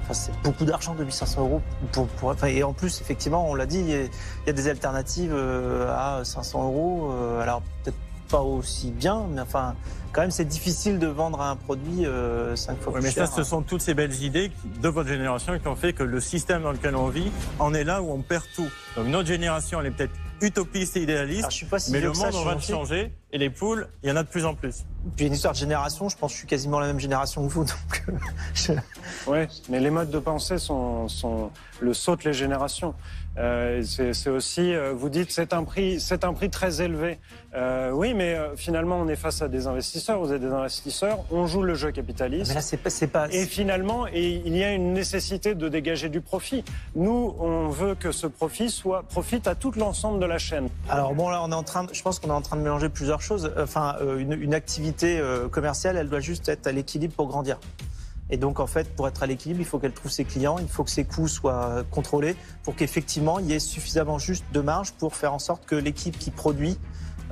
enfin, c'est beaucoup d'argent, 2500 euros. Pour, pour, et en plus, effectivement, on l'a dit, il y, a des alternatives euh, à 500 euros. Euh, alors, peut-être pas aussi bien, mais enfin, quand même, c'est difficile de vendre un produit euh, cinq fois plus mais cher. ça, ce sont toutes ces belles idées de votre génération qui ont fait que le système dans lequel on vit en est là où on perd tout. Donc notre génération, elle est peut-être utopiste et idéaliste, je suis pas si mais le monde ça, va changer et les poules, il y en a de plus en plus. Puis une histoire de génération, je pense que je suis quasiment la même génération que vous. [LAUGHS] Donc euh, je... Oui, mais les modes de pensée sont, sont le saut les générations. Euh, c'est aussi, euh, vous dites, c'est un prix, c'est un prix très élevé. Euh, oui, mais finalement, on est face à des investisseurs. Vous êtes des investisseurs. On joue le jeu capitaliste. Mais là, c'est pas, c'est pas. Et finalement, et il y a une nécessité de dégager du profit. Nous, on veut que ce profit soit profite à tout l'ensemble de la chaîne. Alors bon, là, on est en train, de, je pense qu'on est en train de mélanger plusieurs choses. Enfin, une, une activité commerciale, elle doit juste être à l'équilibre pour grandir. Et donc, en fait, pour être à l'équilibre, il faut qu'elle trouve ses clients, il faut que ses coûts soient contrôlés pour qu'effectivement, il y ait suffisamment juste de marge pour faire en sorte que l'équipe qui produit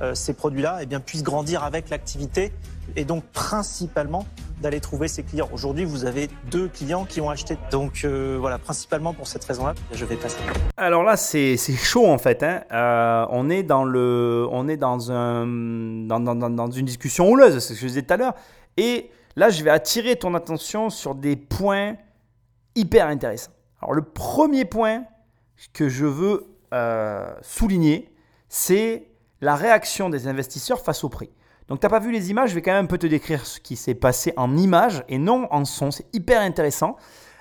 euh, ces produits-là eh puisse grandir avec l'activité et donc principalement d'aller trouver ses clients. Aujourd'hui, vous avez deux clients qui ont acheté. Donc euh, voilà, principalement pour cette raison-là, je vais passer. Alors là, c'est chaud en fait. Hein. Euh, on est dans le, on est dans un, dans une discussion houleuse, c'est ce que je disais tout à l'heure. Et Là, je vais attirer ton attention sur des points hyper intéressants. Alors, le premier point que je veux euh, souligner, c'est la réaction des investisseurs face au prix. Donc, tu n'as pas vu les images, je vais quand même un peu te décrire ce qui s'est passé en images et non en son. C'est hyper intéressant.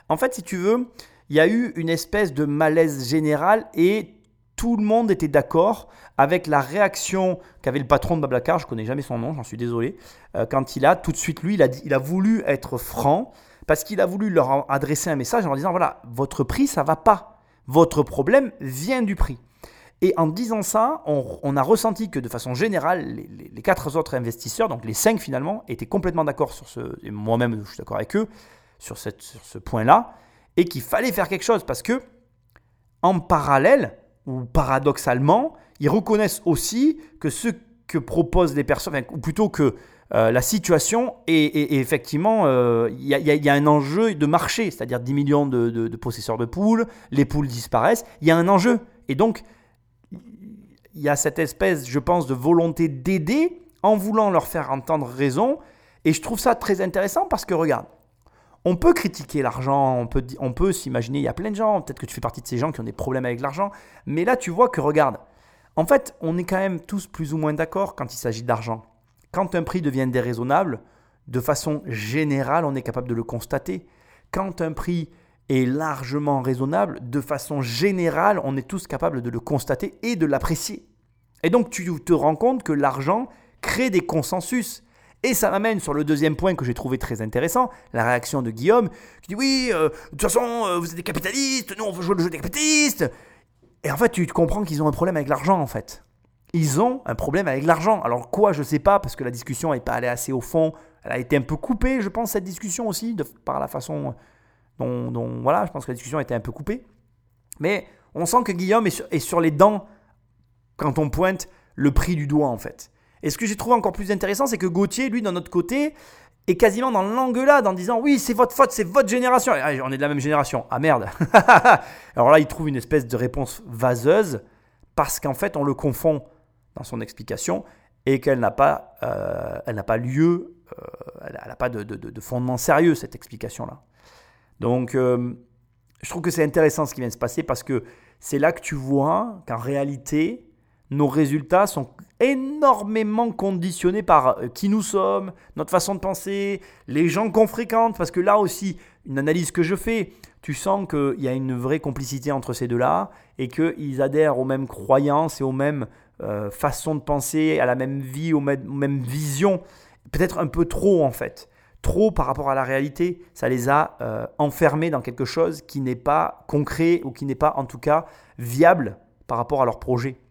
En fait, si tu veux, il y a eu une espèce de malaise général et tout le monde était d'accord avec la réaction qu'avait le patron de Bablacar, je connais jamais son nom, j'en suis désolé, euh, quand il a tout de suite, lui, il a, voulu être franc, parce qu'il a voulu leur adresser un message en leur disant, voilà, votre prix, ça va pas. Votre problème vient du prix. Et en disant ça, on, a ressenti que de façon générale, les, quatre autres investisseurs, donc les cinq finalement, étaient complètement d'accord sur ce, et moi-même je suis d'accord avec eux, sur ce point-là, et qu'il fallait faire quelque chose parce que, en parallèle, ou paradoxalement, ils reconnaissent aussi que ce que proposent les personnes, ou plutôt que euh, la situation est, effectivement, euh, il y, a un enjeu de marché, c'est-à-dire 10 millions de, possesseurs de poules, les poules disparaissent, il y a un enjeu. Et donc, il y a cette espèce, je pense, de volonté d'aider en voulant leur faire entendre raison. Et je trouve ça très intéressant parce que, regarde, on peut critiquer l'argent, on peut, s'imaginer, il y a plein de gens, peut-être que tu fais partie de ces gens qui ont des problèmes avec l'argent, mais là tu vois que regarde, en fait on est quand même tous plus ou moins d'accord quand il s'agit d'argent. Quand un prix devient déraisonnable, de façon générale on est capable de le constater. Quand un prix est largement raisonnable, de façon générale on est tous capables de le constater et de l'apprécier. Et donc tu te rends compte que l'argent crée des consensus. Et ça m'amène sur le deuxième point que j'ai trouvé très intéressant, la réaction de Guillaume, qui dit oui, euh, de toute façon, euh, vous êtes des capitalistes, nous on veut jouer le jeu des capitalistes. Et en fait, tu comprends qu'ils ont un problème avec l'argent, en fait. Ils ont un problème avec l'argent. Alors quoi, je ne sais pas, parce que la discussion n'est pas allée assez au fond. Elle a été un peu coupée, je pense, cette discussion aussi, par la façon dont, Voilà, je pense que la discussion a été un peu coupée. Mais on sent que Guillaume est sur les dents quand on pointe le prix du doigt, en fait. Et ce que j'ai trouvé encore plus intéressant, c'est que Gauthier, lui, d'un autre côté, et quasiment dans l'engueulade en disant oui c'est votre faute, c'est votre génération. Ah, on est de la même génération. Ah merde. [LAUGHS] Alors là il trouve une espèce de réponse vaseuse parce qu'en fait on le confond dans son explication et qu'elle n'a pas, euh, pas lieu, euh, elle n'a pas de, fondement sérieux cette explication là. Donc euh, je trouve que c'est intéressant ce qui vient de se passer parce que c'est là que tu vois qu'en réalité nos résultats sont énormément conditionnés par euh, qui nous sommes, notre façon de penser, les gens qu'on fréquente, parce que là aussi, une analyse que je fais, tu sens qu'il y a une vraie complicité entre ces deux-là et qu'ils adhèrent aux mêmes croyances et aux mêmes euh, façons de penser, à la même vie, aux mêmes, visions, peut-être un peu trop en fait. Trop par rapport à la réalité, ça les a euh, enfermés dans quelque chose qui n'est pas concret ou qui n'est pas en tout cas viable par rapport à leur projet.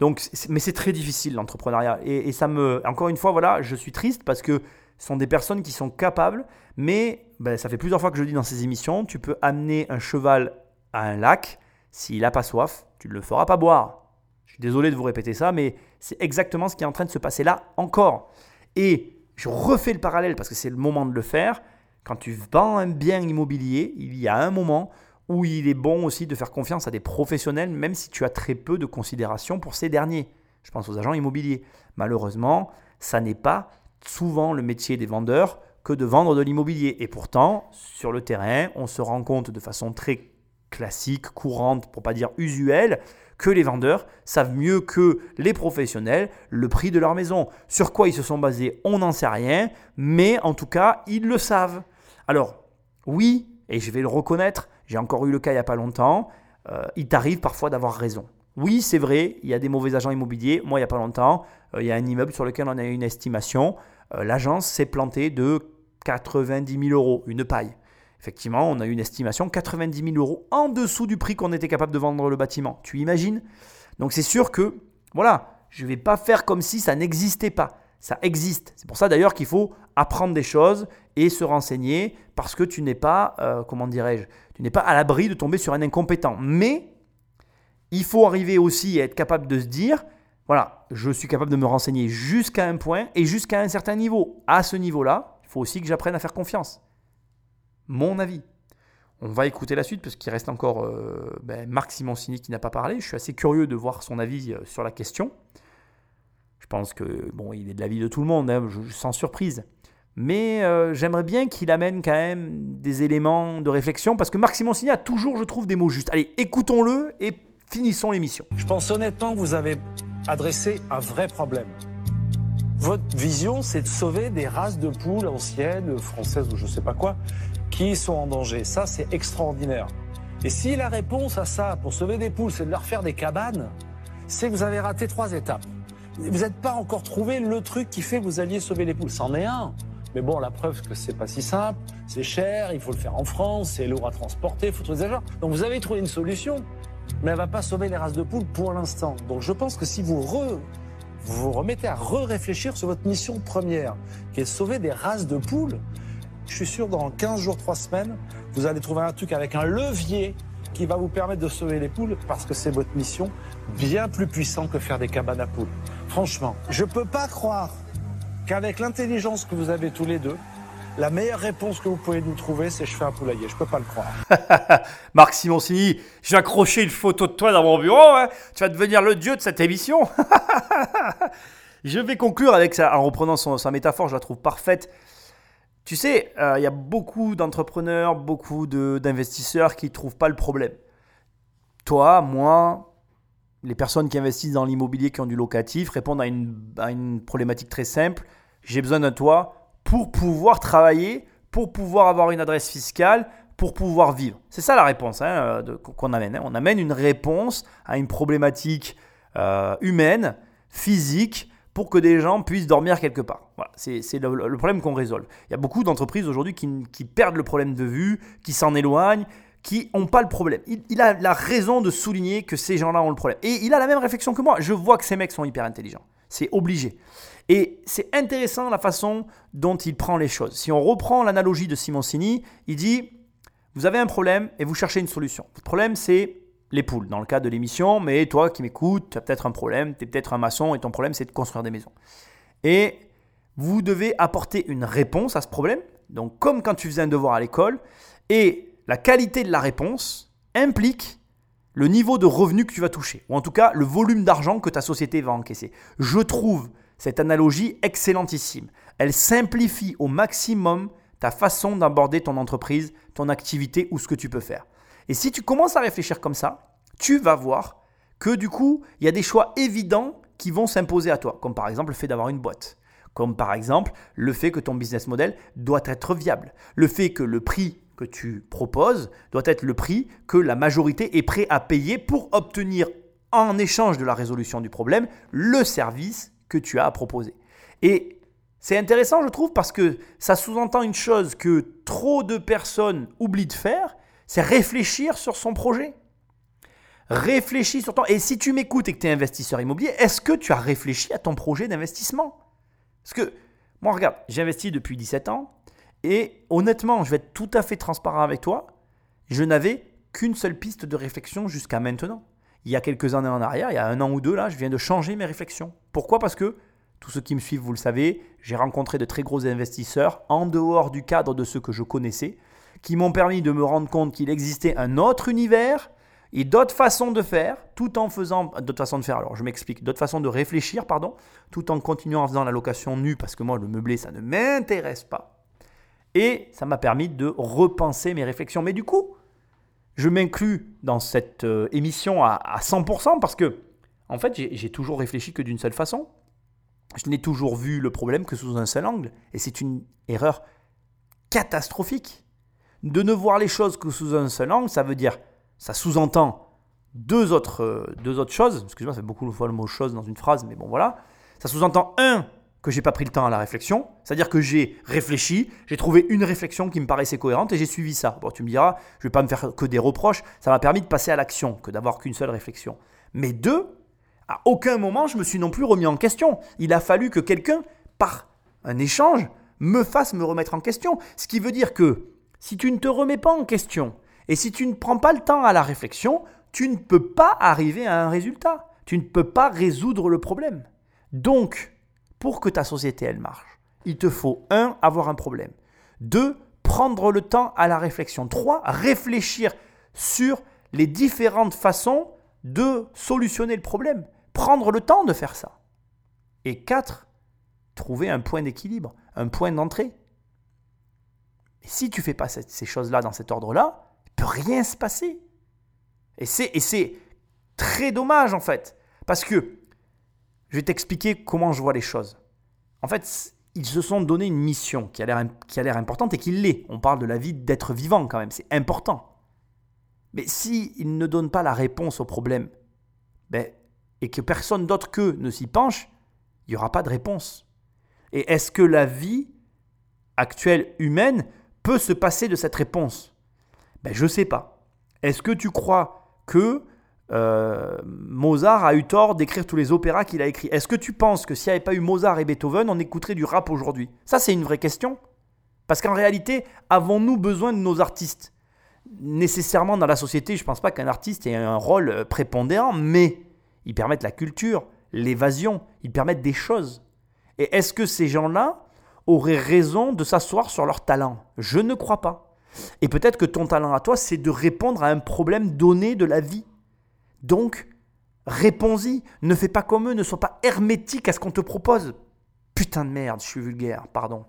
Donc, mais c'est très difficile l'entrepreneuriat. Et, ça me, encore une fois, voilà, je suis triste parce que ce sont des personnes qui sont capables, mais ben, ça fait plusieurs fois que je dis dans ces émissions, tu peux amener un cheval à un lac, s'il n'a pas soif, tu ne le feras pas boire. Je suis désolé de vous répéter ça, mais c'est exactement ce qui est en train de se passer là encore. Et je refais le parallèle parce que c'est le moment de le faire. Quand tu vends un bien immobilier, il y a un moment où il est bon aussi de faire confiance à des professionnels, même si tu as très peu de considération pour ces derniers. Je pense aux agents immobiliers. Malheureusement, ça n'est pas souvent le métier des vendeurs que de vendre de l'immobilier. Et pourtant, sur le terrain, on se rend compte de façon très classique, courante, pour pas dire usuelle, que les vendeurs savent mieux que les professionnels le prix de leur maison. Sur quoi ils se sont basés, on n'en sait rien, mais en tout cas, ils le savent. Alors, oui, et je vais le reconnaître, j'ai encore eu le cas il n'y a pas longtemps. Euh, il t'arrive parfois d'avoir raison. Oui, c'est vrai, il y a des mauvais agents immobiliers. Moi, il n'y a pas longtemps, euh, il y a un immeuble sur lequel on a eu une estimation. Euh, l'agence s'est plantée de 90 000 euros, une paille. Effectivement, on a eu une estimation 90 000 euros en dessous du prix qu'on était capable de vendre le bâtiment. Tu imagines? Donc c'est sûr que, voilà, je ne vais pas faire comme si ça n'existait pas. Ça existe. C'est pour ça d'ailleurs qu'il faut apprendre des choses et se renseigner parce que tu n'es pas, comment dirais-je, tu n'es pas à l'abri de tomber sur un incompétent. Mais il faut arriver aussi à être capable de se dire, voilà, je suis capable de me renseigner jusqu'à un point et jusqu'à un certain niveau. À ce niveau-là, il faut aussi que j'apprenne à faire confiance. Mon avis. On va écouter la suite parce qu'il reste encore euh, ben, Marc Simoncini qui n'a pas parlé. Je suis assez curieux de voir son avis euh, sur la question. Je pense que bon, il est de l'avis de tout le monde, hein, sans surprise. Mais euh, j'aimerais bien qu'il amène quand même des éléments de réflexion, parce que Marc Simoncini a toujours, je trouve, des mots justes. Allez, écoutons-le et finissons l'émission. Je pense honnêtement que vous avez adressé un vrai problème. Votre vision, c'est de sauver des races de poules anciennes, françaises ou je ne sais pas quoi, qui sont en danger. Ça, c'est extraordinaire. Et si la réponse à ça, pour sauver des poules, c'est de leur faire des cabanes, c'est que vous avez raté trois étapes. Vous n'êtes pas encore trouvé le truc qui fait que vous alliez sauver les poules. C'en est un. Mais bon, la preuve que c'est pas si simple, c'est cher, il faut le faire en France, c'est lourd à transporter, il faut trouver des agents. Donc vous avez trouvé une solution, mais elle va pas sauver les races de poules pour l'instant. Donc je pense que si vous vous vous remettez à re-réfléchir sur votre mission première, qui est sauver des races de poules, je suis sûr dans 15 jours, 3 semaines, vous allez trouver un truc avec un levier qui va vous permettre de sauver les poules parce que c'est votre mission bien plus puissant que faire des cabanes à poules. Franchement, je peux pas croire qu'avec l'intelligence que vous avez tous les deux, la meilleure réponse que vous pouvez nous trouver, c'est je fais un poulailler. Je peux pas le croire. [LAUGHS] Marc Simoncini, j'ai accroché une photo de toi dans mon bureau. Hein. Tu vas devenir le dieu de cette émission. [LAUGHS] je vais conclure avec en reprenant sa métaphore. Je la trouve parfaite. Tu sais, euh, il y a beaucoup d'entrepreneurs, beaucoup d'investisseurs qui ne trouvent pas le problème. Toi, moi, les personnes qui investissent dans l'immobilier, qui ont du locatif, répondent à une, problématique très simple. J'ai besoin de toi pour pouvoir travailler, pour pouvoir avoir une adresse fiscale, pour pouvoir vivre. C'est ça la réponse hein, qu'on amène. Hein. On amène une réponse à une problématique euh, humaine, physique, pour que des gens puissent dormir quelque part. C'est le, problème qu'on résolve. Il y a beaucoup d'entreprises aujourd'hui qui, perdent le problème de vue, qui s'en éloignent, qui n'ont pas le problème. Il, a la raison de souligner que ces gens-là ont le problème. Et il a la même réflexion que moi. Je vois que ces mecs sont hyper intelligents. C'est obligé. Et c'est intéressant la façon dont il prend les choses. Si on reprend l'analogie de Simoncini, il dit, vous avez un problème et vous cherchez une solution. Le problème, c'est les poules, dans le cas de l'émission, mais toi qui m'écoutes, tu as peut-être un problème, tu es peut-être un maçon et ton problème, c'est de construire des maisons. Et vous devez apporter une réponse à ce problème, donc comme quand tu faisais un devoir à l'école, et la qualité de la réponse implique le niveau de revenu que tu vas toucher, ou en tout cas le volume d'argent que ta société va encaisser. Je trouve cette analogie excellentissime. Elle simplifie au maximum ta façon d'aborder ton entreprise, ton activité ou ce que tu peux faire. Et si tu commences à réfléchir comme ça, tu vas voir que du coup, il y a des choix évidents qui vont s'imposer à toi, comme par exemple le fait d'avoir une boîte, comme par exemple le fait que ton business model doit être viable, le fait que le prix que tu proposes doit être le prix que la majorité est prêt à payer pour obtenir en échange de la résolution du problème le service que tu as à proposer. Et c'est intéressant, je trouve, parce que ça sous-entend une chose que trop de personnes oublient de faire, c'est réfléchir sur son projet. Réfléchis sur ton... Et si tu m'écoutes et que tu es investisseur immobilier, est-ce que tu as réfléchi à ton projet d'investissement? Parce que, moi, regarde, j'ai investi depuis 17 ans, et honnêtement, je vais être tout à fait transparent avec toi, je n'avais qu'une seule piste de réflexion jusqu'à maintenant. Il y a quelques années en arrière, il y a un an ou deux, là, je viens de changer mes réflexions. Pourquoi? Parce que tous ceux qui me suivent, vous le savez, j'ai rencontré de très gros investisseurs en dehors du cadre de ceux que je connaissais, qui m'ont permis de me rendre compte qu'il existait un autre univers et d'autres façons de faire, tout en faisant d'autres façons de faire. Alors je m'explique, d'autres façons de réfléchir, pardon, tout en continuant en faisant la location nue parce que moi le meublé ça ne m'intéresse pas. Et ça m'a permis de repenser mes réflexions. Mais du coup, je m'inclus dans cette euh, émission à, à 100% parce que en fait j'ai toujours réfléchi que d'une seule façon. Je n'ai toujours vu le problème que sous un seul angle. Et c'est une erreur catastrophique. De ne voir les choses que sous un seul angle, ça veut dire, ça sous-entend deux autres, euh, deux autres choses. Excusez-moi, ça fait beaucoup de fois le mot chose dans une phrase, mais bon voilà. Ça sous-entend un, que j'ai pas pris le temps à la réflexion, c'est-à-dire que j'ai réfléchi, j'ai trouvé une réflexion qui me paraissait cohérente et j'ai suivi ça. Bon, tu me diras, je vais pas me faire que des reproches, ça m'a permis de passer à l'action que d'avoir qu'une seule réflexion. Mais deux, à aucun moment je me suis non plus remis en question. Il a fallu que quelqu'un, par un échange, me fasse me remettre en question. Ce qui veut dire que si tu ne te remets pas en question et si tu ne prends pas le temps à la réflexion, tu ne peux pas arriver à un résultat. Tu ne peux pas résoudre le problème. Donc, pour que ta société elle marche, il te faut un avoir un problème. Deux, prendre le temps à la réflexion. Trois, réfléchir sur les différentes façons de solutionner le problème prendre le temps de faire ça. Et quatre, trouver un point d'équilibre, un point d'entrée. Si tu fais pas ces choses-là dans cet ordre-là, peut rien se passer. Et c'est très dommage en fait. Parce que je vais t'expliquer comment je vois les choses. En fait, ils se sont donné une mission qui a l'air importante et qui l'est. On parle de la vie d'être vivant quand même, c'est important. Mais s'ils ne donnent pas la réponse au problème, ben, et que personne d'autre qu'eux ne s'y penche, il n'y aura pas de réponse. Et est-ce que la vie actuelle humaine peut se passer de cette réponse? Ben, Je ne sais pas. Est-ce que tu crois que euh, Mozart a eu tort d'écrire tous les opéras qu'il a écrits? Est-ce que tu penses que s'il n'y avait pas eu Mozart et Beethoven, on écouterait du rap aujourd'hui? Ça, c'est une vraie question. Parce qu'en réalité, avons-nous besoin de nos artistes? Nécessairement dans la société, je ne pense pas qu'un artiste ait un rôle prépondérant, mais ils permettent la culture, l'évasion, ils permettent des choses. Et est-ce que ces gens-là auraient raison de s'asseoir sur leur talent? Je ne crois pas. Et peut-être que ton talent à toi, c'est de répondre à un problème donné de la vie. Donc, réponds-y. Ne fais pas comme eux, ne sois pas hermétique à ce qu'on te propose. Putain de merde, je suis vulgaire, pardon.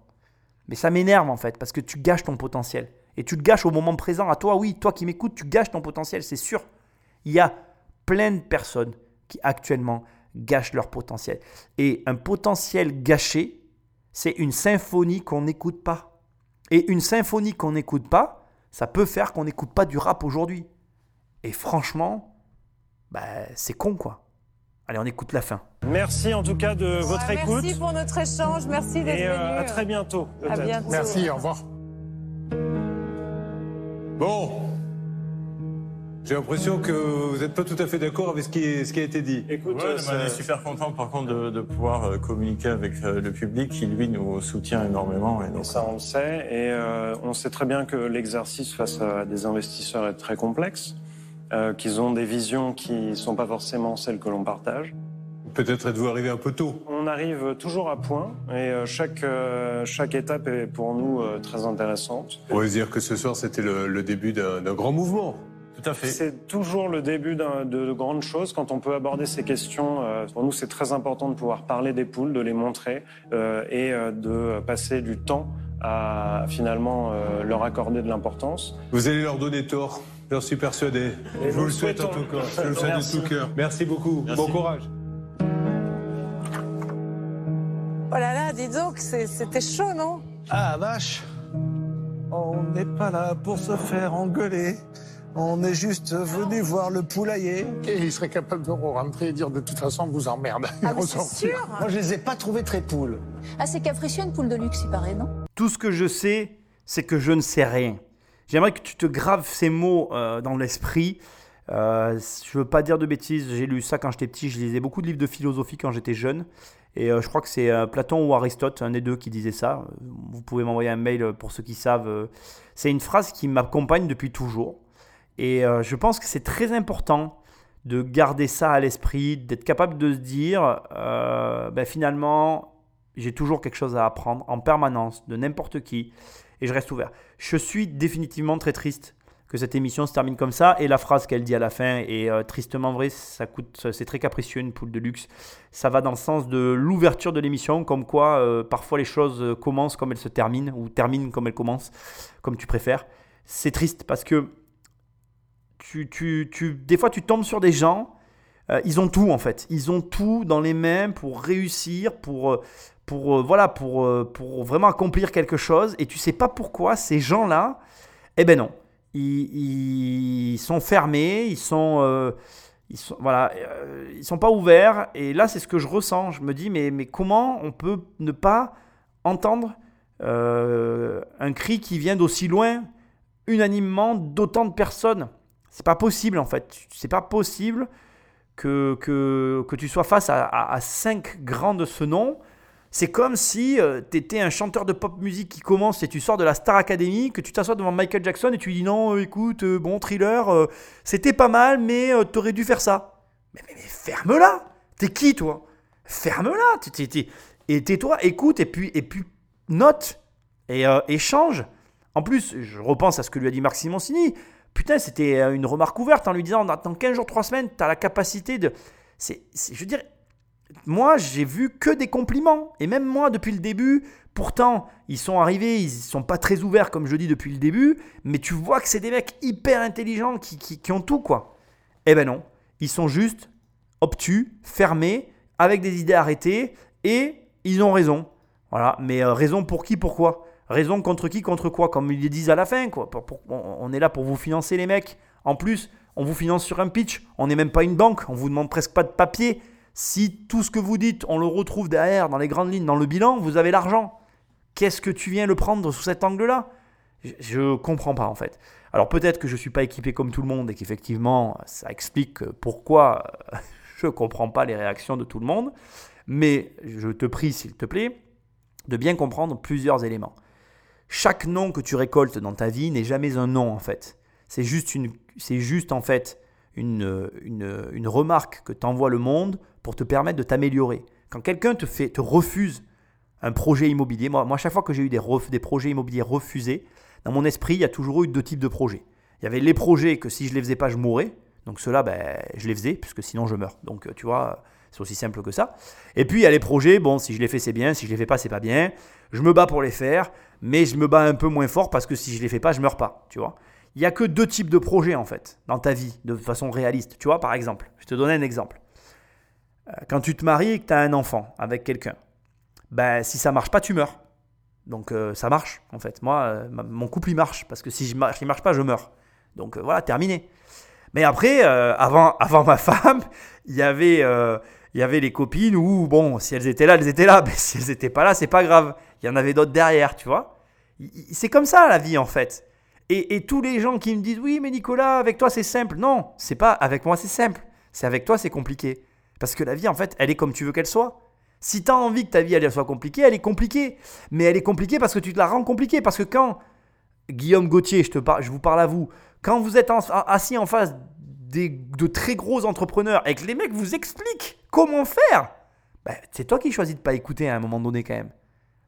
Mais ça m'énerve en fait, parce que tu gâches ton potentiel. Et tu le gâches au moment présent. À toi, oui, toi qui m'écoutes, tu gâches ton potentiel, c'est sûr. Il y a plein de personnes qui actuellement gâchent leur potentiel. Et un potentiel gâché, c'est une symphonie qu'on n'écoute pas. Et une symphonie qu'on n'écoute pas, ça peut faire qu'on n'écoute pas du rap aujourd'hui. Et franchement, bah, c'est con quoi. Allez, on écoute la fin. Merci en tout cas de votre écoute. Merci pour notre échange, merci d'être Et venu. euh, à très bientôt. À bientôt. Merci, au revoir. Bon. J'ai l'impression que vous n'êtes pas tout à fait d'accord avec ce qui, ce qui a été dit. Écoute, Ouais, euh, mais ça- on est super content par contre de, de pouvoir euh, communiquer avec euh, le public qui lui nous soutient énormément. Et donc, Ça, on le sait. Et euh, on sait très bien que l'exercice face à des investisseurs est très complexe, euh, qu'ils ont des visions qui ne sont pas forcément celles que l'on partage. Peut-être êtes-vous arrivé un peu tôt. On arrive toujours à point et chaque, chaque étape est pour nous très intéressante. On va dire que ce soir, c'était le, le début d'un grand mouvement. Tout à fait. C'est toujours le début de, de grandes choses. Quand on peut aborder ces questions, euh, pour nous, c'est très important de pouvoir parler des poules, de les montrer euh, et euh, de passer du temps à finalement euh, leur accorder de l'importance. Vous allez leur donner tort. J'en suis persuadé. Et Je vous le souhaite en tout cas. Je vous le souhaite de Merci. tout cœur. Merci beaucoup. Merci. Bon courage. Oh là là, dis donc, c'était chaud, non? Ah vache On n'est pas là pour se faire engueuler. On est juste venu voir le poulailler. Et il serait capable de rentrer et dire de toute façon, vous emmerde. Ah, [LAUGHS] c'est sûr Moi, je les ai pas trouvés très poules. Ah, c'est capricieux une poule de luxe, il paraît, non? Tout ce que je sais, c'est que je ne sais rien. J'aimerais que tu te graves ces mots euh, dans l'esprit. Euh, je veux pas dire de bêtises, j'ai lu ça quand j'étais petit, je lisais beaucoup de livres de philosophie quand j'étais jeune. Et euh, je crois que c'est euh, Platon ou Aristote, un des deux, qui disait ça. Vous pouvez m'envoyer un mail pour ceux qui savent. C'est une phrase qui m'accompagne depuis toujours. Et euh, je pense que c'est très important de garder ça à l'esprit, d'être capable de se dire, euh, ben, finalement, j'ai toujours quelque chose à apprendre en permanence de n'importe qui et je reste ouvert. Je suis définitivement très triste que cette émission se termine comme ça et la phrase qu'elle dit à la fin est euh, tristement vraie, ça coûte c'est très capricieux une poule de luxe. Ça va dans le sens de l'ouverture de l'émission comme quoi parfois les choses commencent comme elles se terminent ou terminent comme elles commencent comme tu préfères. C'est triste parce que tu, tu, tu, des fois tu tombes sur des gens euh, ils ont tout en fait. Ils ont tout dans les mains pour réussir, pour, euh, pour, euh, voilà, pour, pour vraiment accomplir quelque chose. Et tu sais pas pourquoi ces gens-là, eh ben non, ils, ils sont fermés, ils sont, ils sont, voilà, ils sont pas ouverts. Et là, c'est ce que je ressens. Je me dis, mais, mais comment on peut ne pas entendre un cri qui vient d'aussi loin, unanimement, d'autant de personnes? C'est pas possible en fait. C'est pas possible que, que, que tu sois face à, à, cinq grands de ce nom. C'est comme si tu étais un chanteur de pop musique qui commence et tu sors de la Star Academy, que tu t'assois devant Michael Jackson et tu lui dis non, euh, écoute, euh, bon, thriller, euh, c'était pas mal, mais euh, t'aurais dû faire ça. Mais, mais, ferme-la T'es qui toi? Ferme-la Et tais-toi, écoute, et puis, et puis note, et euh, échange. En plus, je repense à ce que lui a dit Marc Simoncini. Putain, c'était euh, une remarque ouverte en lui disant dans 15 jours, 3 semaines, tu as la capacité de. C'est, je veux dire, moi, j'ai vu que des compliments. Et même moi, depuis le début, pourtant, ils sont arrivés, ils sont pas très ouverts, comme je dis depuis le début, mais tu vois que c'est des mecs hyper intelligents qui, qui, qui ont tout, quoi. Eh ben non, ils sont juste obtus, fermés, avec des idées arrêtées, et ils ont raison. Voilà, mais euh, raison pour qui, pourquoi? Raison contre qui, contre quoi Comme ils disent à la fin, quoi. On est là pour vous financer, les mecs. En plus, on vous finance sur un pitch. On n'est même pas une banque. On vous demande presque pas de papier. Si tout ce que vous dites, on le retrouve derrière, dans les grandes lignes, dans le bilan, vous avez l'argent. Qu'est-ce que tu viens le prendre sous cet angle-là? Je- comprends pas, en fait. Alors peut-être que je suis pas équipé comme tout le monde et qu'effectivement, ça explique pourquoi euh, [LAUGHS] je comprends pas les réactions de tout le monde. Mais je te prie, s'il te plaît, de bien comprendre plusieurs éléments. Chaque nom que tu récoltes dans ta vie n'est jamais un nom en fait. C'est juste, une, c'est juste en fait une, une, remarque que t'envoie le monde pour te permettre de t'améliorer. Quand quelqu'un te, fait, te refuse un projet immobilier, moi, moi chaque fois que j'ai eu des, des projets immobiliers refusés, dans mon esprit, il y a toujours eu deux types de projets. Il y avait les projets que si je les faisais pas, je mourrais. Donc ceux-là, ben, je les faisais, puisque sinon je meurs. Donc tu vois, c'est aussi simple que ça. Et puis il y a les projets, bon, si je les fais, c'est bien, si je les fais pas, c'est pas bien. Je me bats pour les faire, mais je me bats un peu moins fort parce que si je les fais pas, je meurs pas, tu vois. Il y a que deux types de projets en fait dans ta vie, de façon réaliste. Tu vois, par exemple, je te donne un exemple. Euh, Quand tu te maries et que tu as un enfant avec quelqu'un, ben, si ça marche pas, tu meurs. Donc euh, ça marche en fait. Moi, euh, mon couple il marche parce que si je marche, il marche pas, je meurs. Donc voilà, terminé. Mais après, avant, [LAUGHS] avant ma femme, il y avait, il y avait les copines où bon, si elles étaient là, elles étaient là. [LAUGHS] Mais si elles étaient pas là, c'est pas grave. Il y en avait d'autres derrière, tu vois. C'est comme ça la vie en fait. Et, et tous les gens qui me disent oui, mais Nicolas, avec toi c'est simple. Non, c'est pas avec moi c'est simple. C'est avec toi c'est compliqué. Parce que la vie en fait, elle est comme tu veux qu'elle soit. Si tu as envie que ta vie elle soit compliquée, elle est compliquée. Mais elle est compliquée parce que tu te la rends compliquée. Parce que quand Guillaume Gauthier, je, te par- je vous parle à vous, quand vous êtes assis en face des, de très gros entrepreneurs et que les mecs vous expliquent comment faire? Ben, C'est toi qui choisis de pas écouter à un moment donné quand même.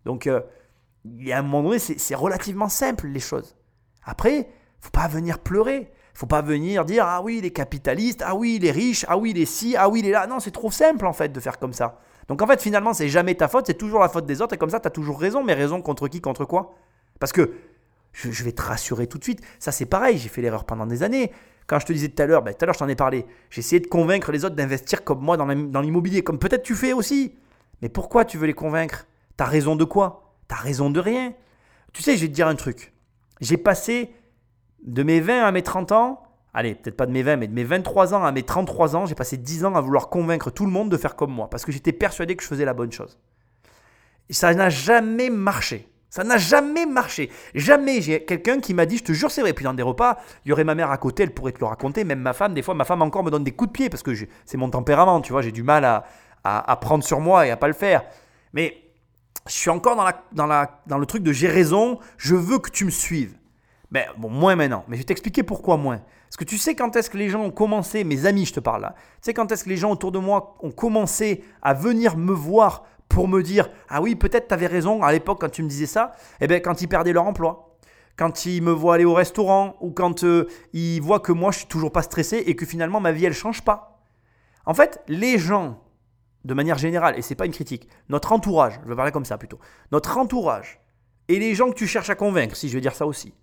Donc, euh, il y a un moment donné, c'est relativement simple les choses. Après, faut pas venir pleurer. Faut pas venir dire ah oui les capitalistes, ah oui les riches, ah oui les ci, ah oui les là. Non, c'est trop simple en fait de faire comme ça. Donc en fait finalement c'est jamais ta faute, c'est toujours la faute des autres et comme ça tu as toujours raison. Mais raison contre qui, contre quoi? Parce que je, vais te rassurer tout de suite. Ça c'est pareil, j'ai fait l'erreur pendant des années. Quand je te disais tout à l'heure, ben, à l'heure je t'en ai parlé. J'ai essayé de convaincre les autres d'investir comme moi dans l'immobilier, comme peut-être tu fais aussi. Mais pourquoi tu veux les convaincre? T'as raison de quoi? T'as raison de rien. Tu sais, je vais te dire un truc. J'ai passé de mes 20 à mes 30 ans, allez, peut-être pas de mes 20, mais de mes 23 ans à mes 33 ans, j'ai passé 10 ans à vouloir convaincre tout le monde de faire comme moi, parce que j'étais persuadé que je faisais la bonne chose. Et ça n'a jamais marché. Ça n'a jamais marché. Jamais j'ai quelqu'un qui m'a dit, je te jure, c'est vrai. Puis dans des repas, il y aurait ma mère à côté, elle pourrait te le raconter. Même ma femme, des fois, ma femme encore me donne des coups de pied parce que c'est mon tempérament, tu vois. J'ai du mal à, à, prendre sur moi et à pas le faire. Mais je suis encore dans, la, dans, la, dans le truc de j'ai raison, je veux que tu me suives. Ben, bon, moins maintenant. Mais je vais t'expliquer pourquoi moins. Parce que tu sais quand est-ce que les gens ont commencé, mes amis, je te parle là, tu sais quand est-ce que les gens autour de moi ont commencé à venir me voir pour me dire Ah oui, peut-être tu avais raison à l'époque quand tu me disais ça. Eh bien, quand ils perdaient leur emploi, quand ils me voient aller au restaurant ou quand euh, ils voient que moi je suis toujours pas stressé et que finalement ma vie elle change pas. En fait, les gens, de manière générale, et c'est pas une critique, notre entourage, je vais parler comme ça plutôt, notre entourage et les gens que tu cherches à convaincre, si je vais dire ça aussi,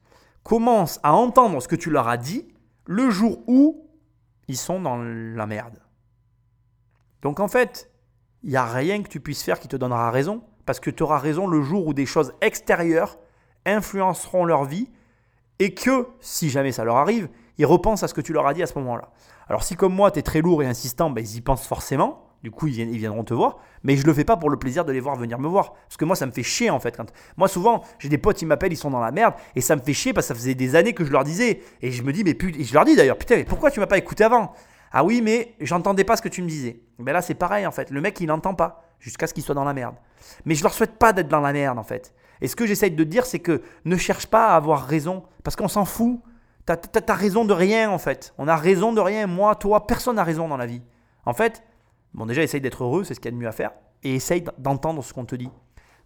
commencent à entendre ce que tu leur as dit le jour où ils sont dans la merde. Donc en fait, il n'y a rien que tu puisses faire qui te donnera raison, parce que tu auras raison le jour où des choses extérieures influenceront leur vie, et que, si jamais ça leur arrive, ils repensent à ce que tu leur as dit à ce moment-là. Alors si comme moi, tu es très lourd et insistant, ben, ils y pensent forcément, du coup, ils, viendront te voir. Mais je le fais pas pour le plaisir de les voir venir me voir. Parce que moi, ça me fait chier en fait. Moi, souvent, j'ai des potes, ils m'appellent, ils sont dans la merde. Et ça me fait chier parce que ça faisait des années que je leur disais. Et je me dis, mais putain, je leur dis d'ailleurs, putain, mais pourquoi tu m'as pas écouté avant? Ah oui, mais j'entendais pas ce que tu me disais. Ben là, c'est pareil en fait. Le mec, il n'entend pas jusqu'à ce qu'il soit dans la merde. Mais je leur souhaite pas d'être dans la merde en fait. Et ce que j'essaye de dire, c'est que ne cherche pas à avoir raison. Parce qu'on s'en fout. T'as as, raison de rien en fait. On a raison de rien. Moi, toi, personne n'a raison dans la vie. En fait, Bon, déjà, essaye d'être heureux, c'est ce qu'il y a de mieux à faire. Et essaye d'entendre ce qu'on te dit.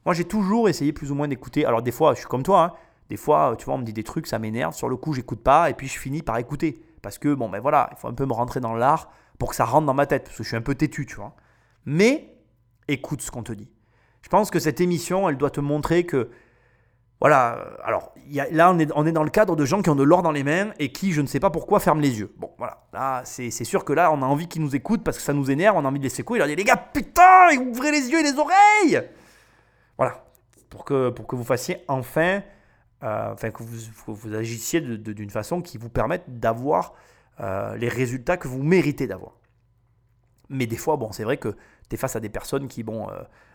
Moi, j'ai toujours essayé plus ou moins d'écouter. Alors, des fois, je suis comme toi. Hein. Des fois, tu vois, on me dit des trucs, ça m'énerve. Sur le coup, j'écoute pas. Et puis, je finis par écouter. Parce que, bon, ben voilà, il faut un peu me rentrer dans l'art pour que ça rentre dans ma tête. Parce que je suis un peu têtu, tu vois. Mais, écoute ce qu'on te dit. Je pense que cette émission, elle doit te montrer que voilà, euh, alors là on est, on est dans le cadre de gens qui ont de l'or dans les mains et qui, je ne sais pas pourquoi, ferment les yeux. Bon, voilà, là c'est sûr que là on a envie qu'ils nous écoutent parce que ça nous énerve, on a envie de les secouer, leur dire les gars, putain, ouvrez les yeux et les oreilles Voilà, pour que, pour que vous fassiez enfin, euh, que vous, vous agissiez d'une façon qui vous permette d'avoir euh, les résultats que vous méritez d'avoir. Mais des fois, bon, c'est vrai que tu es face à des personnes qui, bon,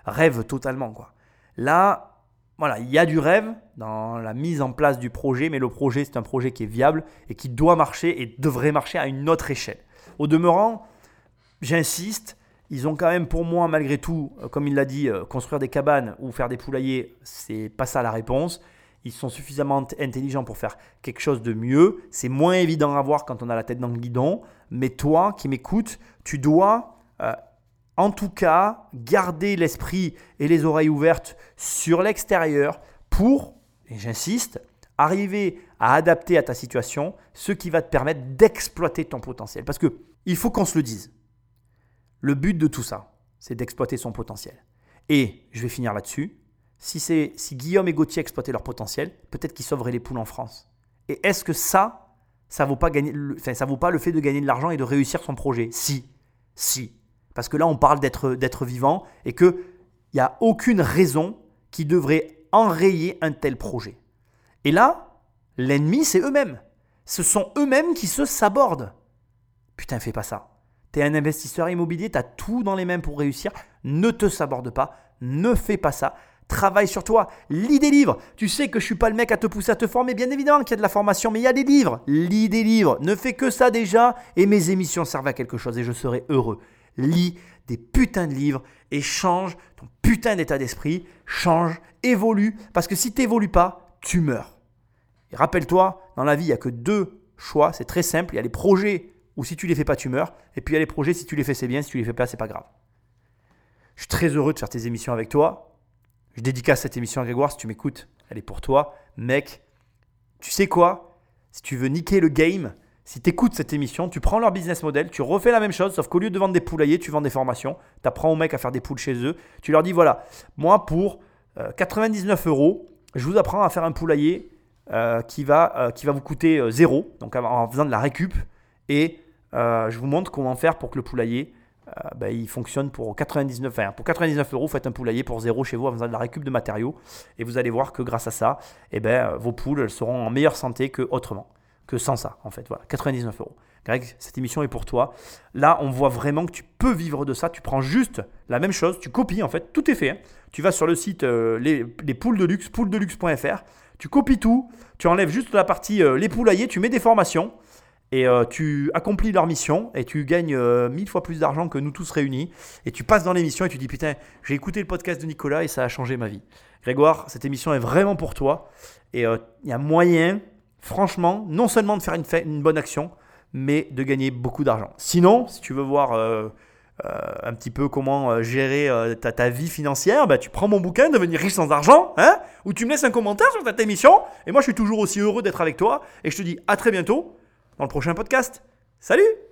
rêvent totalement, quoi. Là, voilà, il y a du rêve dans la mise en place du projet, mais le projet, c'est un projet qui est viable et qui doit marcher et devrait marcher à une autre échelle. Au demeurant, j'insiste, ils ont quand même pour moi, malgré tout, euh, comme il l'a dit, euh, construire des cabanes ou faire des poulaillers, c'est pas ça la réponse. Ils sont suffisamment intelligents pour faire quelque chose de mieux. C'est moins évident à voir quand on a la tête dans le guidon. Mais toi qui m'écoutes, tu dois euh, en tout cas, garder l'esprit et les oreilles ouvertes sur l'extérieur pour, et j'insiste, arriver à adapter à ta situation ce qui va te permettre d'exploiter ton potentiel. Parce que il faut qu'on se le dise. Le but de tout ça, c'est d'exploiter son potentiel. Et je vais finir là-dessus. Si, si Guillaume et Gauthier exploitaient leur potentiel, peut-être qu'ils sauveraient les poules en France. Et est-ce que ça, ça vaut pas ça vaut pas le fait de gagner de l'argent et de réussir son projet? Si, si. Parce que là, on parle d'être vivant et qu'il n'y a aucune raison qui devrait enrayer un tel projet. Et là, l'ennemi, c'est eux-mêmes. Ce sont eux-mêmes qui se sabordent. Putain, fais pas ça. Tu es un investisseur immobilier, tu as tout dans les mains pour réussir. Ne te saborde pas. Ne fais pas ça. Travaille sur toi. Lis des livres. Tu sais que je suis pas le mec à te pousser à te former. Bien évidemment qu'il y a de la formation, mais il y a des livres. Lis des livres. Ne fais que ça déjà. Et mes émissions servent à quelque chose et je serai heureux lis des putains de livres et change ton putain d'état d'esprit, change, évolue, parce que si tu n'évolues pas, tu meurs. Et rappelle-toi, dans la vie, il n'y a que deux choix, c'est très simple, il y a les projets ou si tu les fais pas, tu meurs. Et puis il y a les projets, si tu les fais, c'est bien, si tu les fais pas, c'est pas grave. Je suis très heureux de faire tes émissions avec toi. Je dédicace cette émission à Grégoire, si tu m'écoutes, elle est pour toi. Mec, tu sais quoi? Si tu veux niquer le game, si tu écoutes cette émission, tu prends leur business model, tu refais la même chose, sauf qu'au lieu de vendre des poulaillers, tu vends des formations. Tu apprends aux mecs à faire des poules chez eux. Tu leur dis voilà, moi pour 99 euh, euros, je vous apprends à faire un poulailler euh, qui, va, euh, qui va vous coûter zéro, donc en faisant de la récup. Et je vous montre comment faire pour que le poulailler ben, il fonctionne pour 99, enfin, pour 99 euros. Faites un poulailler pour zéro chez vous en faisant de la récup de matériaux. Et vous allez voir que grâce à ça, eh ben, vos poules elles seront en meilleure santé que autrement que sans ça, en fait. Voilà, 99 euros. Greg, cette émission est pour toi. Là, on voit vraiment que tu peux vivre de ça. Tu prends juste la même chose, tu copies, en fait, tout est fait. Hein. Tu vas sur le site euh, les, poules de luxe, poulesdeluxe.fr. Tu copies tout, tu enlèves juste la partie euh, les poulaillers, tu mets des formations et euh, tu accomplis leur mission et tu gagnes mille fois plus d'argent que nous tous réunis. Et tu passes dans l'émission et tu dis putain, j'ai écouté le podcast de Nicolas et ça a changé ma vie. Grégoire, cette émission est vraiment pour toi et il y a moyen franchement, non seulement de faire une, bonne action, mais de gagner beaucoup d'argent. Sinon, si tu veux voir euh, euh, un petit peu comment euh, gérer ta, vie financière, bah, tu prends mon bouquin Devenir riche sans argent, hein, ou tu me laisses un commentaire sur cette émission. Et moi, je suis toujours aussi heureux d'être avec toi. Et je te dis à très bientôt dans le prochain podcast. Salut